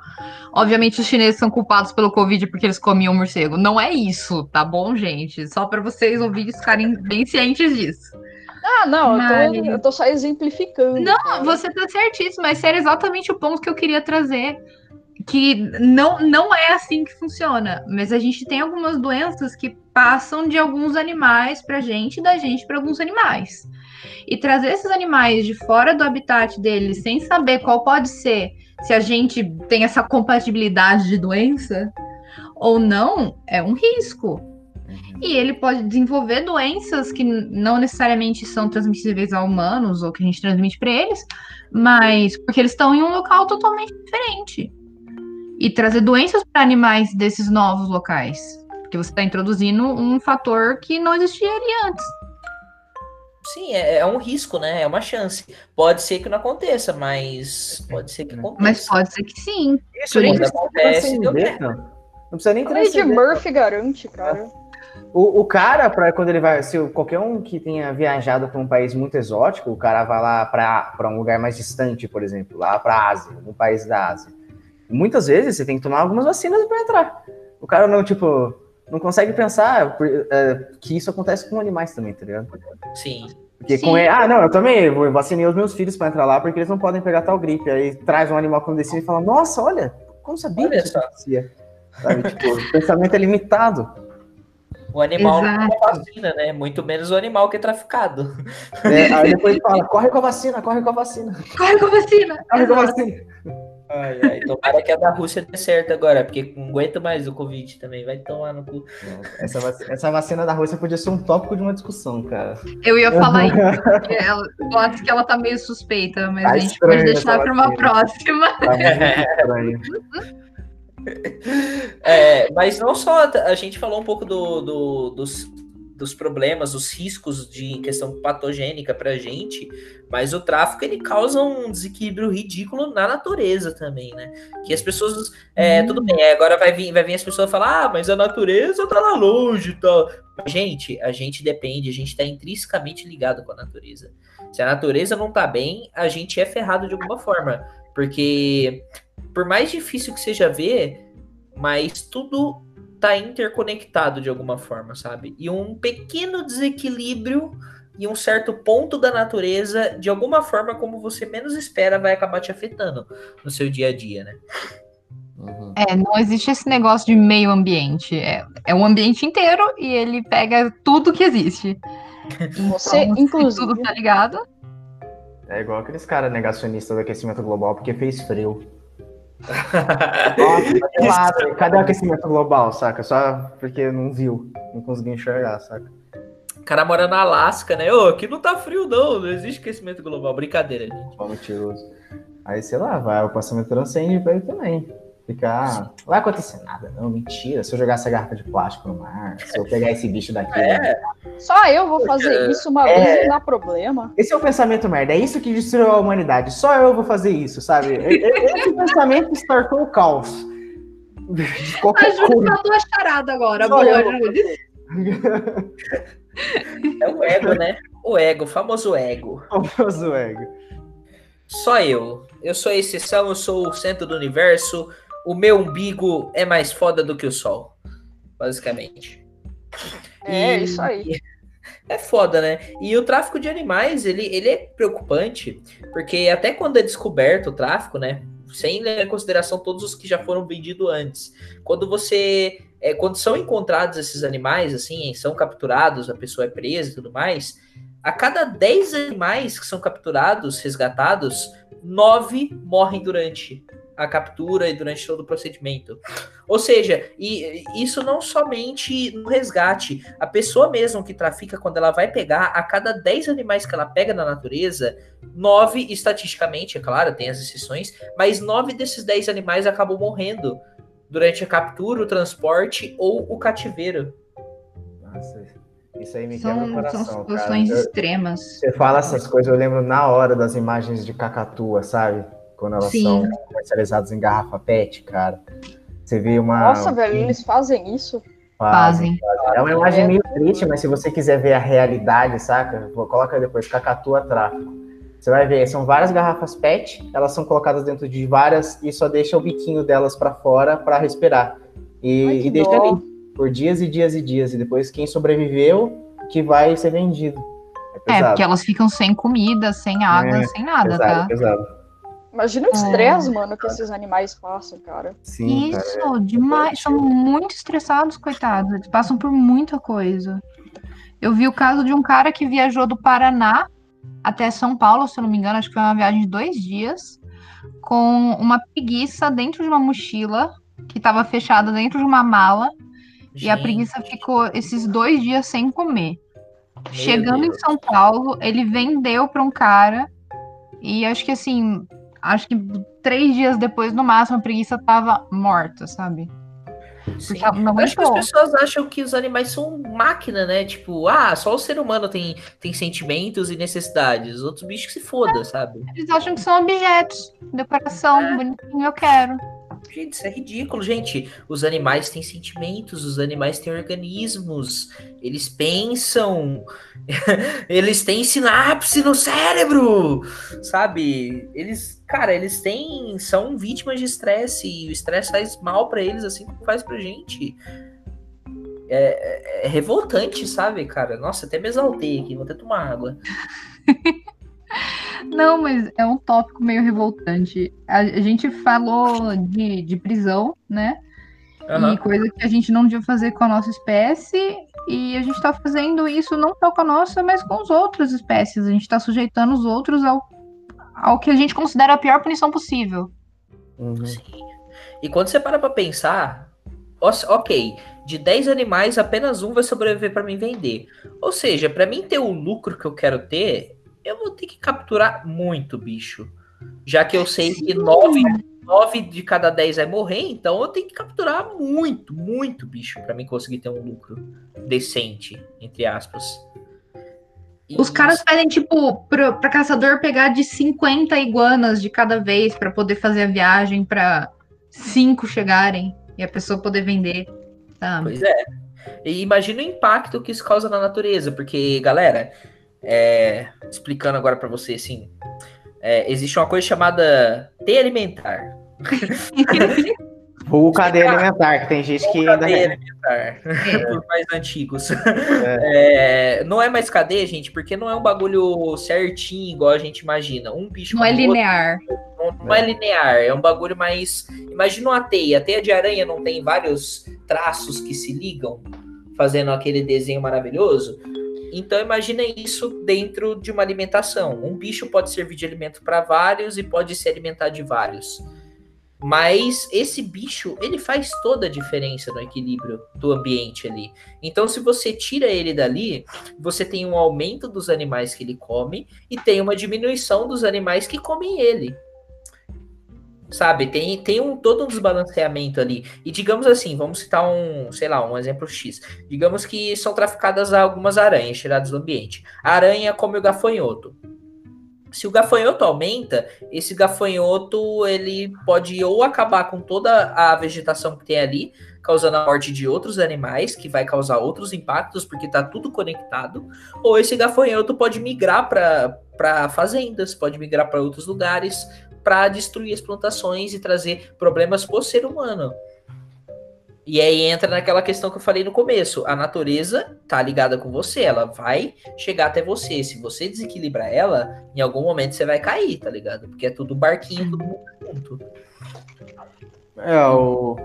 C: obviamente os chineses são culpados pelo Covid porque eles comiam morcego. Não é isso, tá bom, gente? Só para vocês ouvintes ficarem bem cientes disso.
D: Ah, não, eu,
C: Mas-
D: tô, eu tô só exemplificando.
C: Não,
D: cara.
C: você tá certíssimo, mas era exatamente o ponto que eu queria trazer. Que não, não é assim que funciona. Mas a gente tem algumas doenças que passam de alguns animais pra gente e da gente para alguns animais. E trazer esses animais de fora do habitat deles sem saber qual pode ser, se a gente tem essa compatibilidade de doença ou não, é um risco. E ele pode desenvolver doenças que não necessariamente são transmissíveis a humanos ou que a gente transmite para eles, mas porque eles estão em um local totalmente diferente. E trazer doenças para animais desses novos locais. Porque você está introduzindo um fator que não existiria antes.
A: Sim, é, é um risco, né? É uma chance. Pode ser que não aconteça, mas pode ser que aconteça.
C: Mas pode ser que sim.
B: Isso nem precisa
A: acontece, deu
B: transcender,
A: certo.
B: não. Não precisa nem
D: de
B: transcender.
D: Murphy garante, cara.
B: O, o cara, pra, quando ele vai, se qualquer um que tenha viajado para um país muito exótico, o cara vai lá para um lugar mais distante, por exemplo, lá para a Ásia, um país da Ásia. Muitas vezes você tem que tomar algumas vacinas para entrar. O cara não, tipo, não consegue pensar por- é, que isso acontece com animais também, tá ligado?
A: Sim.
B: Porque
C: Sim.
B: com ele, ah, não, eu também eu vacinei os meus filhos para entrar lá porque eles não podem pegar tal gripe. Aí traz um animal clandestino e fala, nossa, olha, como sabia
A: Olha
B: que isso acontecia? Sabe, tipo, o pensamento é limitado.
A: O animal não
C: Exato.
A: é vacina, né? Muito menos o animal que é traficado.
B: É, aí depois fala, corre com a vacina, corre com a vacina,
C: Corre com a vacina!
B: corre com a vacina.
A: Ai, ai. Tomara que a da Rússia dê certo agora, porque não aguento mais o Covid também. Vai tomar no cu.
B: Essa vacina, essa vacina da Rússia podia ser um tópico de uma discussão, cara.
C: Eu ia falar isso, [LAUGHS] porque ela, pode que ela tá meio suspeita, mas
B: Tá
C: a gente pode deixar para uma próxima.
B: Tá. [LAUGHS]
A: É, mas não só, a gente falou um pouco do, do- dos, dos problemas, os riscos de questão patogênica pra gente, mas o tráfico ele causa um desequilíbrio ridículo na natureza também, né? Que as pessoas, é, tudo bem, agora vai vir, vai vir as pessoas falar, ah, mas a natureza tá lá longe e tal. Gente, a gente depende, a gente tá intrinsecamente ligado com a natureza. Se a natureza não tá bem, a gente é ferrado de alguma forma, porque por mais difícil que seja ver, mas tudo tá interconectado de alguma forma, sabe? E um pequeno desequilíbrio em um certo ponto da natureza, de alguma forma, como você menos espera, vai acabar te afetando no seu dia a dia, né?
B: Uhum.
C: É, não existe esse negócio de meio ambiente. É, é um ambiente inteiro e ele pega tudo que existe. [LAUGHS]
D: Você,
C: Então,
D: inclusive-
C: tudo tá ligado.
B: É igual aqueles caras negacionistas do aquecimento global porque fez frio. Nossa. [LAUGHS] Cadê o aquecimento global, saca? Só porque não viu, não conseguiu enxergar, saca?
A: O cara mora na Alasca, né? Ô, aqui não tá frio, não. Não existe aquecimento global. Brincadeira, gente.
B: Mentiroso. Aí, sei lá, vai, o pensamento transcende pra ele também. Fica, ah, não vai acontecer nada, não, mentira. Se eu jogar essa garrafa de plástico no mar, se eu pegar esse bicho daqui.
A: É.
D: Só eu vou fazer isso uma
B: É.
D: vez não dá problema.
B: Esse é o pensamento merda, é isso que destruiu a humanidade. Só eu vou fazer isso, sabe? E- e- Esse pensamento startou o caos. De
C: A
B: qualquer
C: Júlia
B: coisa.
C: tá tua charada agora.
B: Só
C: Boa. Júlia.
A: É o ego, né? O ego, o famoso ego.
B: Famoso ego.
A: Só eu. Eu sou a exceção, eu sou o centro do universo. O meu umbigo é mais foda do que o sol. Basicamente.
D: É,
A: E-
D: isso aí.
A: É foda, né? E o tráfico de animais, ele, ele é preocupante, porque até quando é descoberto o tráfico, né? Sem levar em consideração todos os que já foram vendidos antes. Quando você. É, quando são encontrados esses animais, assim, são capturados, a pessoa é presa e tudo mais, a cada 10 animais que são capturados, resgatados, 9 morrem durante a captura e durante todo o procedimento. Ou seja, e isso não somente no resgate, a pessoa mesmo que trafica, quando ela vai pegar, a cada 10 animais que ela pega na natureza, 9, estatisticamente, é claro, tem as exceções, mas 9 desses 10 animais acabam morrendo durante a captura, o transporte ou o cativeiro.
B: Nossa, isso aí me quebra o
C: São, são
B: coração, cara.
C: situações
B: Eu-
C: extremas.
B: Você fala essas coisas, eu lembro na hora das imagens de cacatua, sabe? Quando elas
C: Sim.
B: são comercializadas em garrafa PET, cara. Você vê uma.
D: Nossa, velho, eles fazem isso.
C: Fazem.
B: É uma imagem meio triste, mas se você quiser ver a realidade, saca? Coloca depois, cacatua tráfico. Você vai ver, são várias garrafas PET, elas são colocadas dentro de várias e só deixa o biquinho delas para fora para respirar. E,
D: Ai,
B: e deixa
D: dó.
B: ali por dias e dias e dias. E depois quem sobreviveu que vai ser vendido. É
C: É, porque elas ficam sem comida, sem água,
B: É,
C: sem nada,
B: pesado,
C: tá?
B: pesado.
D: Imagina o estresse, mano, que esses animais passam, cara.
B: Sim, cara.
C: Isso, demais. São muito estressados, coitados. Eles passam por muita coisa. Eu vi o caso de um cara que viajou do Paraná até São Paulo, se eu não me engano, acho que foi uma viagem de dois dias, com uma preguiça dentro de uma mochila que estava fechada dentro de uma mala. E a
A: Gente,
C: preguiça ficou esses dois dias sem comer.
A: meu
C: Chegando em
A: Deus.
C: São Paulo, ele vendeu para um cara. E acho que assim, acho que três dias depois, no máximo, a preguiça tava morta, sabe? Porque não
A: Eu Acho que as pessoas acham que os animais são máquina, né? Tipo, ah, só o ser humano tem, tem sentimentos e necessidades. Os outros bichos que se foda, sabe?
C: Eles acham que são objetos, decoração,
A: É.
C: bonitinho, eu quero.
A: Gente, isso é ridículo, gente. Os animais têm sentimentos, os animais têm organismos, eles pensam, [LAUGHS] eles têm sinapse no cérebro, sabe? Eles, cara, eles têm, são vítimas de estresse e o estresse faz mal pra eles, assim como faz pra gente. É, é- é revoltante, sabe, cara? Nossa, até me exaltei aqui, vou até tomar água. [LAUGHS]
C: Não, mas é um tópico meio revoltante. A, gente falou de, de prisão, né?
A: Aham.
C: E coisa que a gente não devia fazer com a nossa espécie. E a gente tá fazendo isso não só com a nossa, mas com as outras espécies. A gente tá sujeitando os outros ao, ao que a gente considera a pior punição possível.
B: Uhum.
A: Sim. E quando você para pra pensar, ok, de 10 animais, apenas um vai sobreviver pra mim vender. Ou seja, pra mim ter o lucro que eu quero ter, eu vou ter que capturar muito bicho. Já que eu sei que 9, nove de cada 10 vai morrer, então eu tenho que capturar muito, muito bicho pra mim conseguir ter um lucro decente, entre aspas.
C: Os caras pedem, tipo, pra, pra caçador pegar de 50 iguanas de cada vez pra poder fazer a viagem pra cinco chegarem e a pessoa poder vender. Sabe?
A: Pois é. E imagina o impacto que isso causa na natureza, porque, galera, é, explicando agora pra você, assim, é, existe uma coisa chamada T alimentar. [LAUGHS]
B: Vulgo cadeia alimentar, que tem gente que ainda.
A: Cadeia alimentar, por mais antigos. [LAUGHS] É, não é mais cadeia, gente, porque não é um bagulho certinho, igual a gente imagina. Um bicho
C: Não é
A: o outro
C: linear.
A: não, não é linear, é um bagulho mais. Imagina uma teia. A teia de aranha não tem vários traços que se ligam, fazendo aquele desenho maravilhoso? Então imagina isso dentro de uma alimentação. Um bicho pode servir de alimento para vários e pode se alimentar de vários. Mas esse bicho, ele faz toda a diferença no equilíbrio do ambiente ali. Então, se você tira ele dali, você tem um aumento dos animais que ele come e tem uma diminuição dos animais que comem ele. Sabe, tem, tem um, todo um desbalanceamento ali. E digamos assim, vamos citar um, sei lá, um exemplo X. Digamos que são traficadas algumas aranhas tiradas do ambiente. A aranha come o gafanhoto. Se o gafanhoto aumenta, esse gafanhoto ele pode ou acabar com toda a vegetação que tem ali, causando a morte de outros animais, que vai causar outros impactos, porque tá tudo conectado, ou esse gafanhoto pode migrar para fazendas, pode migrar para outros lugares, para destruir as plantações e trazer problemas para o ser humano. E aí entra naquela questão que eu falei no começo. A natureza tá ligada com você, ela vai chegar até você. Se você desequilibrar ela, em algum momento você vai cair, tá ligado? Porque é tudo barquinho, todo mundo junto.
B: É, o,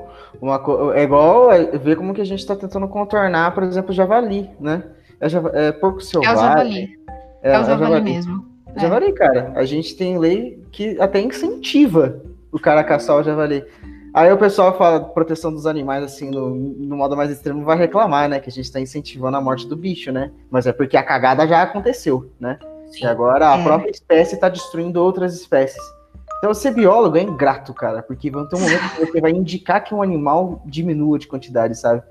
B: uma, é igual é, ver como que a gente tá tentando contornar, por exemplo, o javali, né? É, é porco
C: É o
B: selvagem.
C: javali.
B: É,
C: É,
B: é
C: o javali mesmo. É.
B: Javali, cara, a gente tem lei que até incentiva o cara a caçar o javali. Aí o pessoal fala proteção dos animais, assim, no, no modo mais extremo, vai reclamar, né? Que a gente tá incentivando a morte do bicho, né? Mas é porque a cagada já aconteceu, né?
A: Sim.
B: E agora a
C: É.
B: própria espécie tá destruindo outras espécies. Então ser biólogo é ingrato, cara, porque vai ter um momento que você vai indicar que um animal diminua de quantidade, sabe?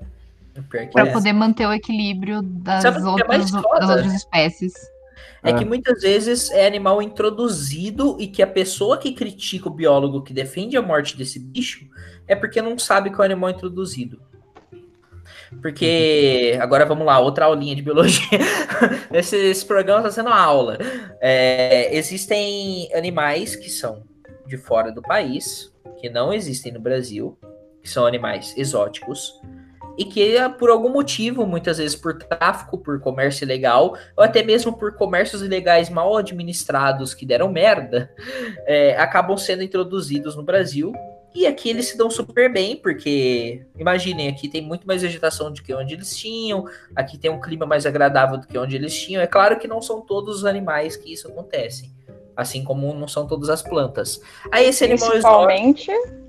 A: Que
C: Pra
A: é.
C: poder manter o equilíbrio das,
A: é
C: outras, das outras espécies.
A: É
B: Ah.
A: que muitas vezes é animal introduzido e que a pessoa que critica o biólogo que defende a morte desse bicho é porque não sabe que é um animal introduzido. Porque agora vamos lá, outra aulinha de biologia. [LAUGHS] esse, esse programa está sendo uma aula. É, existem animais que são de fora do país, que não existem no Brasil, que são animais exóticos, e que por algum motivo, muitas vezes por tráfico, por comércio ilegal, ou até mesmo por comércios ilegais mal administrados que deram merda, é, [LAUGHS] acabam sendo introduzidos no Brasil. E aqui eles se dão super bem, porque imaginem, aqui tem muito mais vegetação do que onde eles tinham, aqui tem um clima mais agradável do que onde eles tinham. É claro que não são todos os animais que isso acontece, assim como não são todas as plantas. Aí esse animal exótico.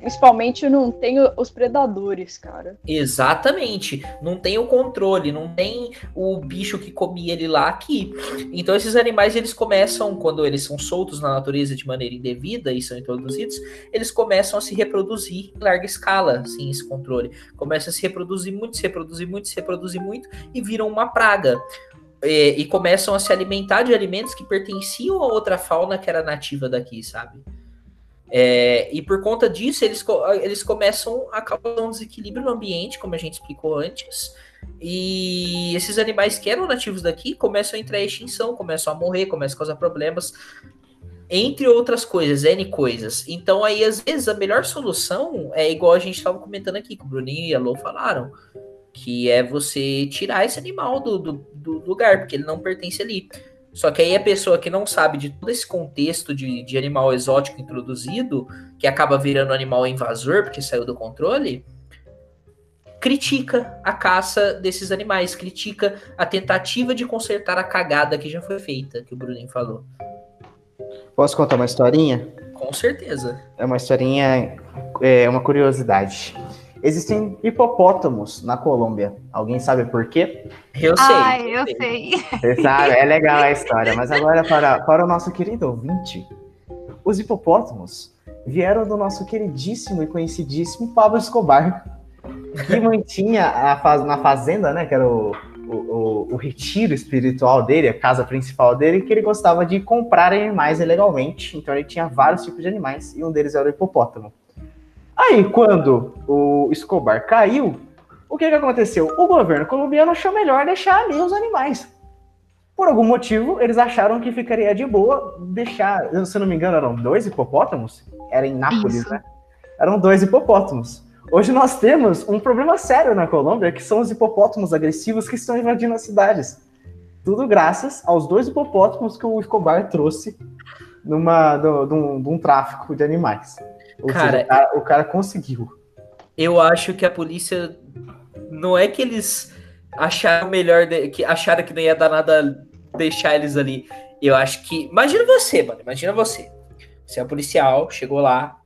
D: Principalmente, não tem os predadores, cara.
A: Exatamente. Não tem o controle, não tem o bicho que comia ele lá aqui. Então esses animais eles começam quando eles são soltos na natureza de maneira indevida e são introduzidos, eles começam a se reproduzir em larga escala, sem esse controle. Começam a se reproduzir muito, se reproduzir muito, se reproduzir muito e viram uma praga. É, e começam a se alimentar de alimentos que pertenciam a outra fauna que era nativa daqui, sabe? É, e por conta disso, eles, eles começam a causar um desequilíbrio no ambiente, como a gente explicou antes. E esses animais que eram nativos daqui começam a entrar em extinção, começam a morrer, começam a causar problemas, entre outras coisas, N coisas. Então, aí, às vezes, a melhor solução é igual a gente estava comentando aqui, que o Bruninho e a Lô falaram, que é você tirar esse animal do, do, do lugar, porque ele não pertence ali. Só que aí a pessoa que não sabe de todo esse contexto de, de animal exótico introduzido, que acaba virando animal invasor porque saiu do controle, critica a caça desses animais, critica a tentativa de consertar a cagada que já foi feita, que o Bruninho falou.
B: Posso contar uma historinha?
A: Com certeza.
B: É uma historinha, é uma curiosidade. Existem hipopótamos na Colômbia. Alguém sabe por quê?
A: Eu sei.
C: Ai, eu sei.
B: Você sabe, é legal a história. Mas agora para, para o nosso querido ouvinte. Os hipopótamos vieram do nosso queridíssimo e conhecidíssimo Pablo Escobar, que mantinha a faz- na fazenda, né, que era o, o, o- o retiro espiritual dele, a casa principal dele, que ele gostava de comprar animais ilegalmente. Então ele tinha vários tipos de animais e um deles era o hipopótamo. Aí, quando o Escobar caiu, o que, que aconteceu? O governo colombiano achou melhor deixar ali os animais. Por algum motivo, eles acharam que ficaria de boa deixar, se eu não me engano, eram dois hipopótamos? Era em Nápoles,
C: Isso.
B: né? Eram dois hipopótamos. Hoje nós temos um problema sério na Colômbia, que são os hipopótamos agressivos que estão invadindo as cidades. Tudo graças aos dois hipopótamos que o Escobar trouxe numa, do- de um- de um tráfico de animais. Ou
A: Cara,
B: seja, o cara, o cara conseguiu.
A: Eu acho que a polícia. Não é que eles acharam melhor. que acharam que não ia dar nada deixar eles ali. Eu acho que. Imagina você, mano. Imagina você. Você é policial, chegou lá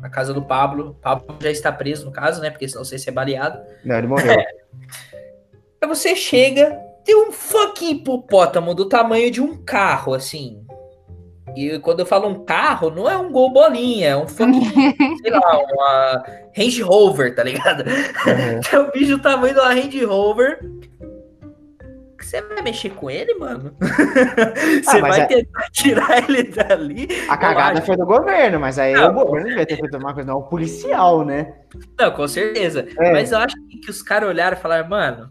A: na casa do Pablo. Pablo já está preso, no caso, né? Porque senão você ser baleado.
B: Não, ele morreu. [LAUGHS]
A: Aí você chega, tem um fucking hipopótamo do tamanho de um carro, assim. E quando eu falo um carro, não é um gol bolinha, é um fucking, [LAUGHS] sei lá, uma Range Rover, tá ligado? Tem [LAUGHS] um bicho do tamanho de uma Range Rover. Você vai mexer com ele, mano? [LAUGHS] Você
B: mas
A: vai
B: é-
A: tentar tirar ele dali?
B: A cagada foi do governo, mas aí
A: Não.
B: o governo devia ter feito uma coisa, não, o policial, né?
A: Não, com certeza.
B: É.
A: Mas eu acho que os caras olharam e falaram, mano,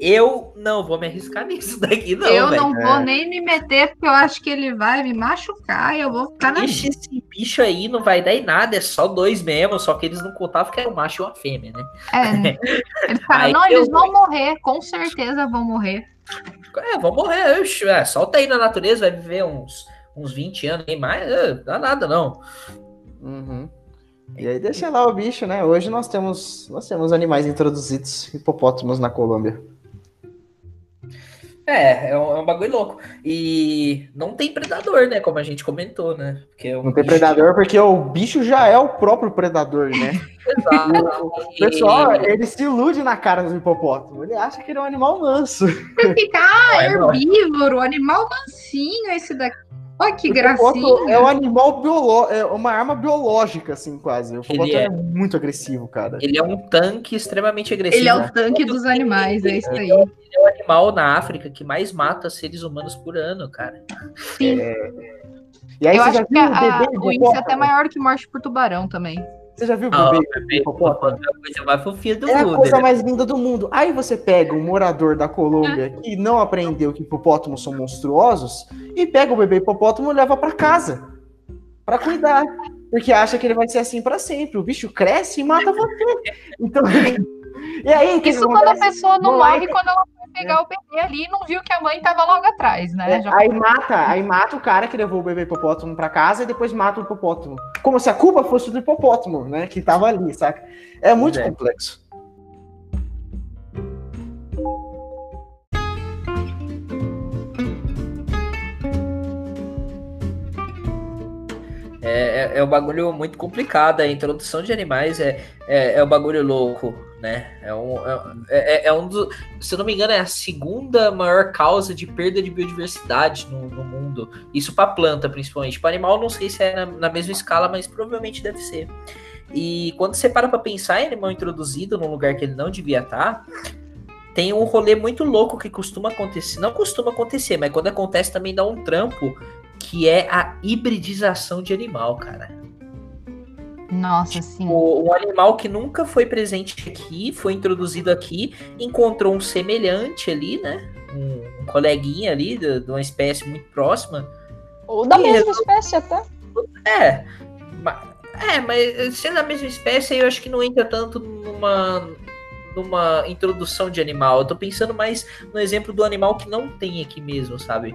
A: eu não vou me arriscar nisso daqui, não,
C: eu
A: velho.
C: não vou nem me meter, porque eu acho que ele vai me machucar e eu vou ficar na
A: esse bicho aí, não vai dar em nada, é só dois mesmo, só que eles não contavam que era um macho e uma fêmea, né?
C: É? [LAUGHS] Eles falaram,
A: Aí
C: não, eles vão morrer, com certeza vão morrer.
A: É, vão morrer, oxe, é, solta aí na natureza, vai viver uns, uns 20 anos nem mais, é, dá nada não.
B: Uhum. E aí deixa lá o bicho, né? Hoje nós temos, nós temos animais introduzidos, hipopótamos na Colômbia.
A: É, é um, é um bagulho louco. E não tem predador, né? Como a gente comentou, né? Porque é um
B: Não tem
A: bicho-
B: predador porque o bicho já é o próprio predador, né? [LAUGHS]
A: Exato.
B: O pessoal, ele se ilude na cara do hipopótamo. Ele acha que ele é um animal manso.
C: Fica, ah, [LAUGHS]
A: Não, é
C: herbívoro, animal mansinho esse daqui. Olha que gracinha.
B: é um animal biológico, é uma arma biológica, assim, quase. O
A: Ele
B: é.
A: é.
B: muito agressivo, cara.
A: Ele é um tanque extremamente agressivo.
C: Ele é o tanque dos animais, é isso aí.
A: Ele é o animal na África que mais mata seres humanos por ano, cara.
C: Sim.
B: E aí
C: eu acho que
B: viu
C: a-
B: o
C: índice é até maior que morte por tubarão também.
B: Você já viu o bebê
A: o bebê
B: hipopótamo?
A: é a coisa mais fofinha do
B: É a
A: mundo.
B: coisa
A: né?
B: mais linda do mundo. Aí você pega um morador da Colômbia que não aprendeu que hipopótamos são monstruosos e pega o bebê hipopótamo e leva pra casa pra cuidar, porque acha que ele vai ser assim pra sempre. O bicho cresce e mata [LAUGHS] você. Então, e aí
C: Isso
B: que
C: quando a pessoa não morre quando ela foi pegar o bebê ali e não viu que a mãe tava logo atrás, né? Já
B: Aí mata, aí mata o cara que levou o bebê hipopótamo pra casa e depois mata o hipopótamo. Como se a culpa fosse do hipopótamo, né? Que tava ali, saca? É muito
A: É.
B: complexo.
A: É, é, é um bagulho muito complicado. A introdução de animais é, é, é um bagulho louco, né? É um, é, é, é um dos. Se eu não me engano, é a segunda maior causa de perda de biodiversidade no, no mundo. Isso para planta, principalmente. Para animal, não sei se é na, na mesma escala, mas provavelmente deve ser. E quando você para pra pensar em animal introduzido num lugar que ele não devia estar, tem um rolê muito louco que costuma acontecer. Não costuma acontecer, mas quando acontece também dá um trampo, que é a hibridização de animal, cara.
C: Nossa, sim.
A: O, um animal que nunca foi presente aqui, foi introduzido aqui, encontrou um semelhante ali, né? Um, um coleguinha ali, de, de uma espécie muito próxima.
D: Ou da mesma espécie até.
A: É, é, mas sendo a mesma espécie, eu acho que não entra tanto numa, numa introdução de animal. Eu tô pensando mais no exemplo do animal que não tem aqui mesmo, sabe?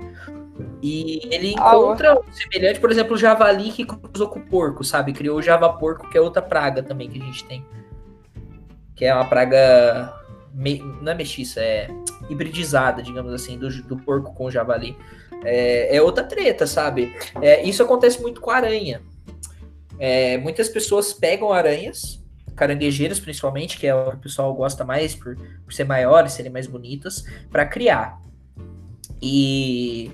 A: E ele
D: Ah,
A: encontra um semelhante, por exemplo, o javali que cruzou com o porco, sabe? Criou o javaporco, que é outra praga também que a gente tem. Que é uma praga. me- não é mestiça, é hibridizada, digamos assim, do, do porco com o javali. É, é outra treta, sabe? É, isso acontece muito com a aranha. É, muitas pessoas pegam aranhas, caranguejeiras principalmente, que é o que o pessoal gosta mais por, por ser maiores, serem mais bonitas, para criar. E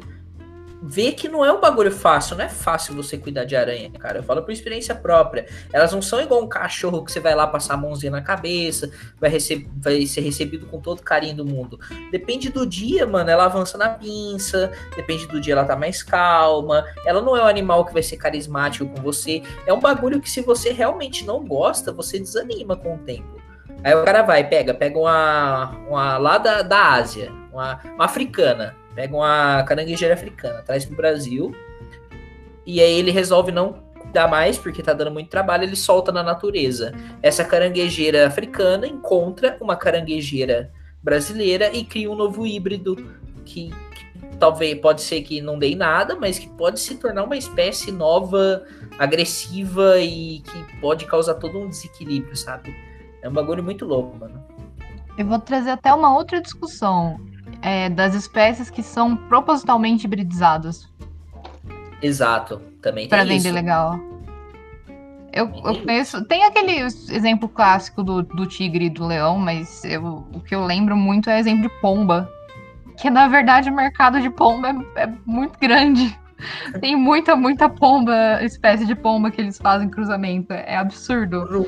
A: vê que não é um bagulho fácil, não é fácil você cuidar de aranha, cara. Eu falo por experiência própria. Elas não são igual um cachorro que você vai lá passar a mãozinha na cabeça, vai, vai ser recebido com todo carinho do mundo. Depende do dia, mano. Ela avança na pinça, depende do dia ela tá mais calma. Ela não é um animal que vai ser carismático com você. É um bagulho que se você realmente não gosta, você desanima com o tempo. Aí o cara vai, pega, pega uma, uma lá da, da Ásia, uma, uma africana, pega uma caranguejeira africana, traz pro Brasil, e aí ele resolve não cuidar mais, porque tá dando muito trabalho, ele solta na natureza. Essa caranguejeira africana encontra uma caranguejeira brasileira e cria um novo híbrido que, que talvez pode ser que não dê nada, mas que pode se tornar uma espécie nova, agressiva e que pode causar todo um desequilíbrio, sabe? É um bagulho muito louco, mano.
C: Eu vou trazer até uma outra discussão é, das espécies que são propositalmente hibridizadas
A: Exato, também tem
C: para vender
A: isso.
C: legal. Eu, eu conheço. Tem aquele exemplo clássico do, do tigre e do leão, mas eu- o que eu lembro muito é o exemplo de pomba. Que na verdade o mercado de pomba é, é muito grande. [LAUGHS] Tem muita, muita pomba, espécie de pomba que eles fazem cruzamento. É absurdo.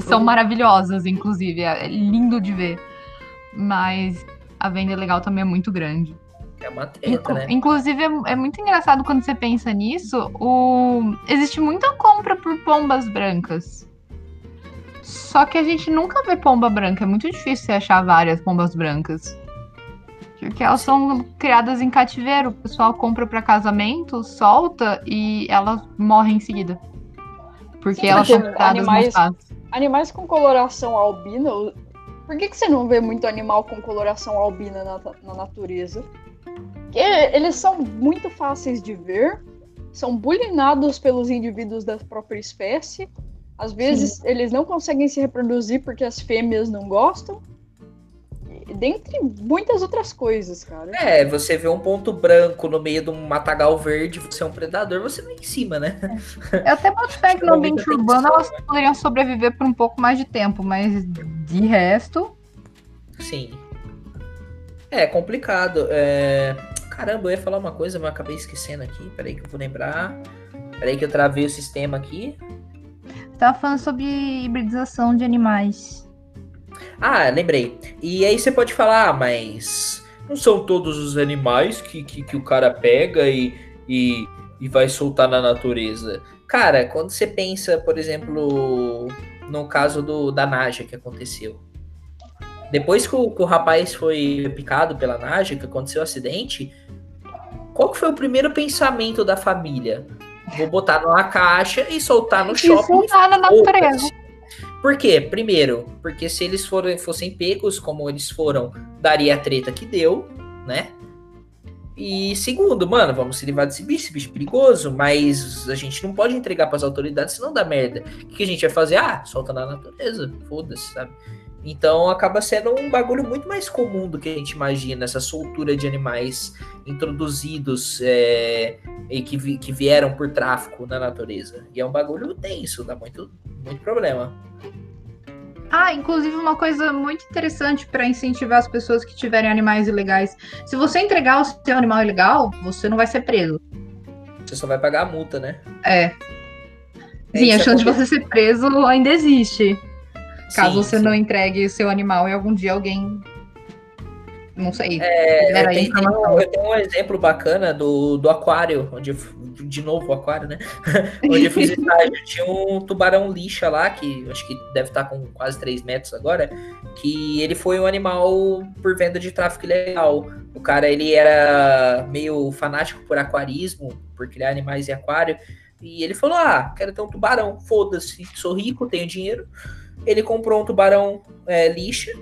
C: São maravilhosas, inclusive. É lindo de ver. Mas a venda legal também é muito grande.
A: É uma treta, né?
C: Inclusive, é, é muito engraçado quando você pensa nisso. O... Existe muita compra por pombas brancas. Só que a gente nunca vê pomba branca. É muito difícil você achar várias pombas brancas. Porque elas são criadas em cativeiro. O pessoal compra para casamento, solta e elas morrem em seguida. Porque
D: Sim,
C: elas
D: porque
C: são criadas
D: animais-. Animais com coloração albina. Por que, que você não vê muito animal com coloração albina na, na natureza? Porque eles são muito fáceis de ver, são bulinados pelos indivíduos da própria espécie. Às vezes eles não conseguem se reproduzir porque as fêmeas não gostam. Dentre muitas outras coisas, cara.
A: É, você vê um ponto branco no meio de um matagal verde, você é um predador, você vai em cima, né?
C: Eu até boto fé que no ambiente urbano elas poderiam sobreviver por um pouco mais de tempo, mas de resto.
A: Sim. É complicado. É... Caramba, eu ia falar uma coisa, mas eu acabei esquecendo aqui. Peraí que eu vou lembrar. Peraí que eu travei o sistema aqui.
C: Tava falando sobre hibridização de animais.
A: Ah, lembrei. E aí você pode falar, ah, mas não são todos os animais que, que, que o cara pega e, e, e vai soltar na natureza. Cara, quando você pensa, por exemplo, no caso do, da Naja que aconteceu. Depois que o, que o rapaz foi picado pela Naja, que aconteceu o acidente, qual que foi o primeiro pensamento da família? Vou botar numa caixa e soltar no
C: E
A: shopping.
C: soltar na natureza.
A: Por quê? Primeiro, porque se eles forem, fossem pegos como eles foram, daria a treta que deu, né? E segundo, mano, vamos se livrar desse bicho, esse bicho é perigoso, mas a gente não pode entregar para as autoridades, senão dá merda. O que a gente vai fazer? Ah, solta na natureza, foda-se, sabe? Então acaba sendo um bagulho muito mais comum do que a gente imagina, essa soltura de animais introduzidos é, e que, vi- que vieram por tráfico na natureza. E é um bagulho tenso, dá muito, muito problema.
C: Ah, inclusive uma coisa muito interessante para incentivar as pessoas que tiverem animais ilegais. Se você entregar o seu animal ilegal, você não vai ser preso.
A: Você só vai pagar a multa, né?
C: É.
A: É,
C: Sim, a
A: isso
C: chance de você ser preso ainda existe. Caso
A: Sim,
C: você
A: sim.
C: não entregue seu animal e algum dia alguém. Não sei.
A: É, eu, eu tenho um exemplo bacana do, do aquário, onde de novo o aquário, né? [LAUGHS] onde eu fiz [LAUGHS] estágio. Tinha um tubarão lixa lá, que acho que deve estar com quase 3 metros agora, que ele foi um animal por venda de tráfico ilegal. O cara, ele era meio fanático por aquarismo, por criar animais em aquário, e ele falou, ah, quero ter um tubarão, foda-se, sou rico, tenho dinheiro. Ele comprou um tubarão é, lixa,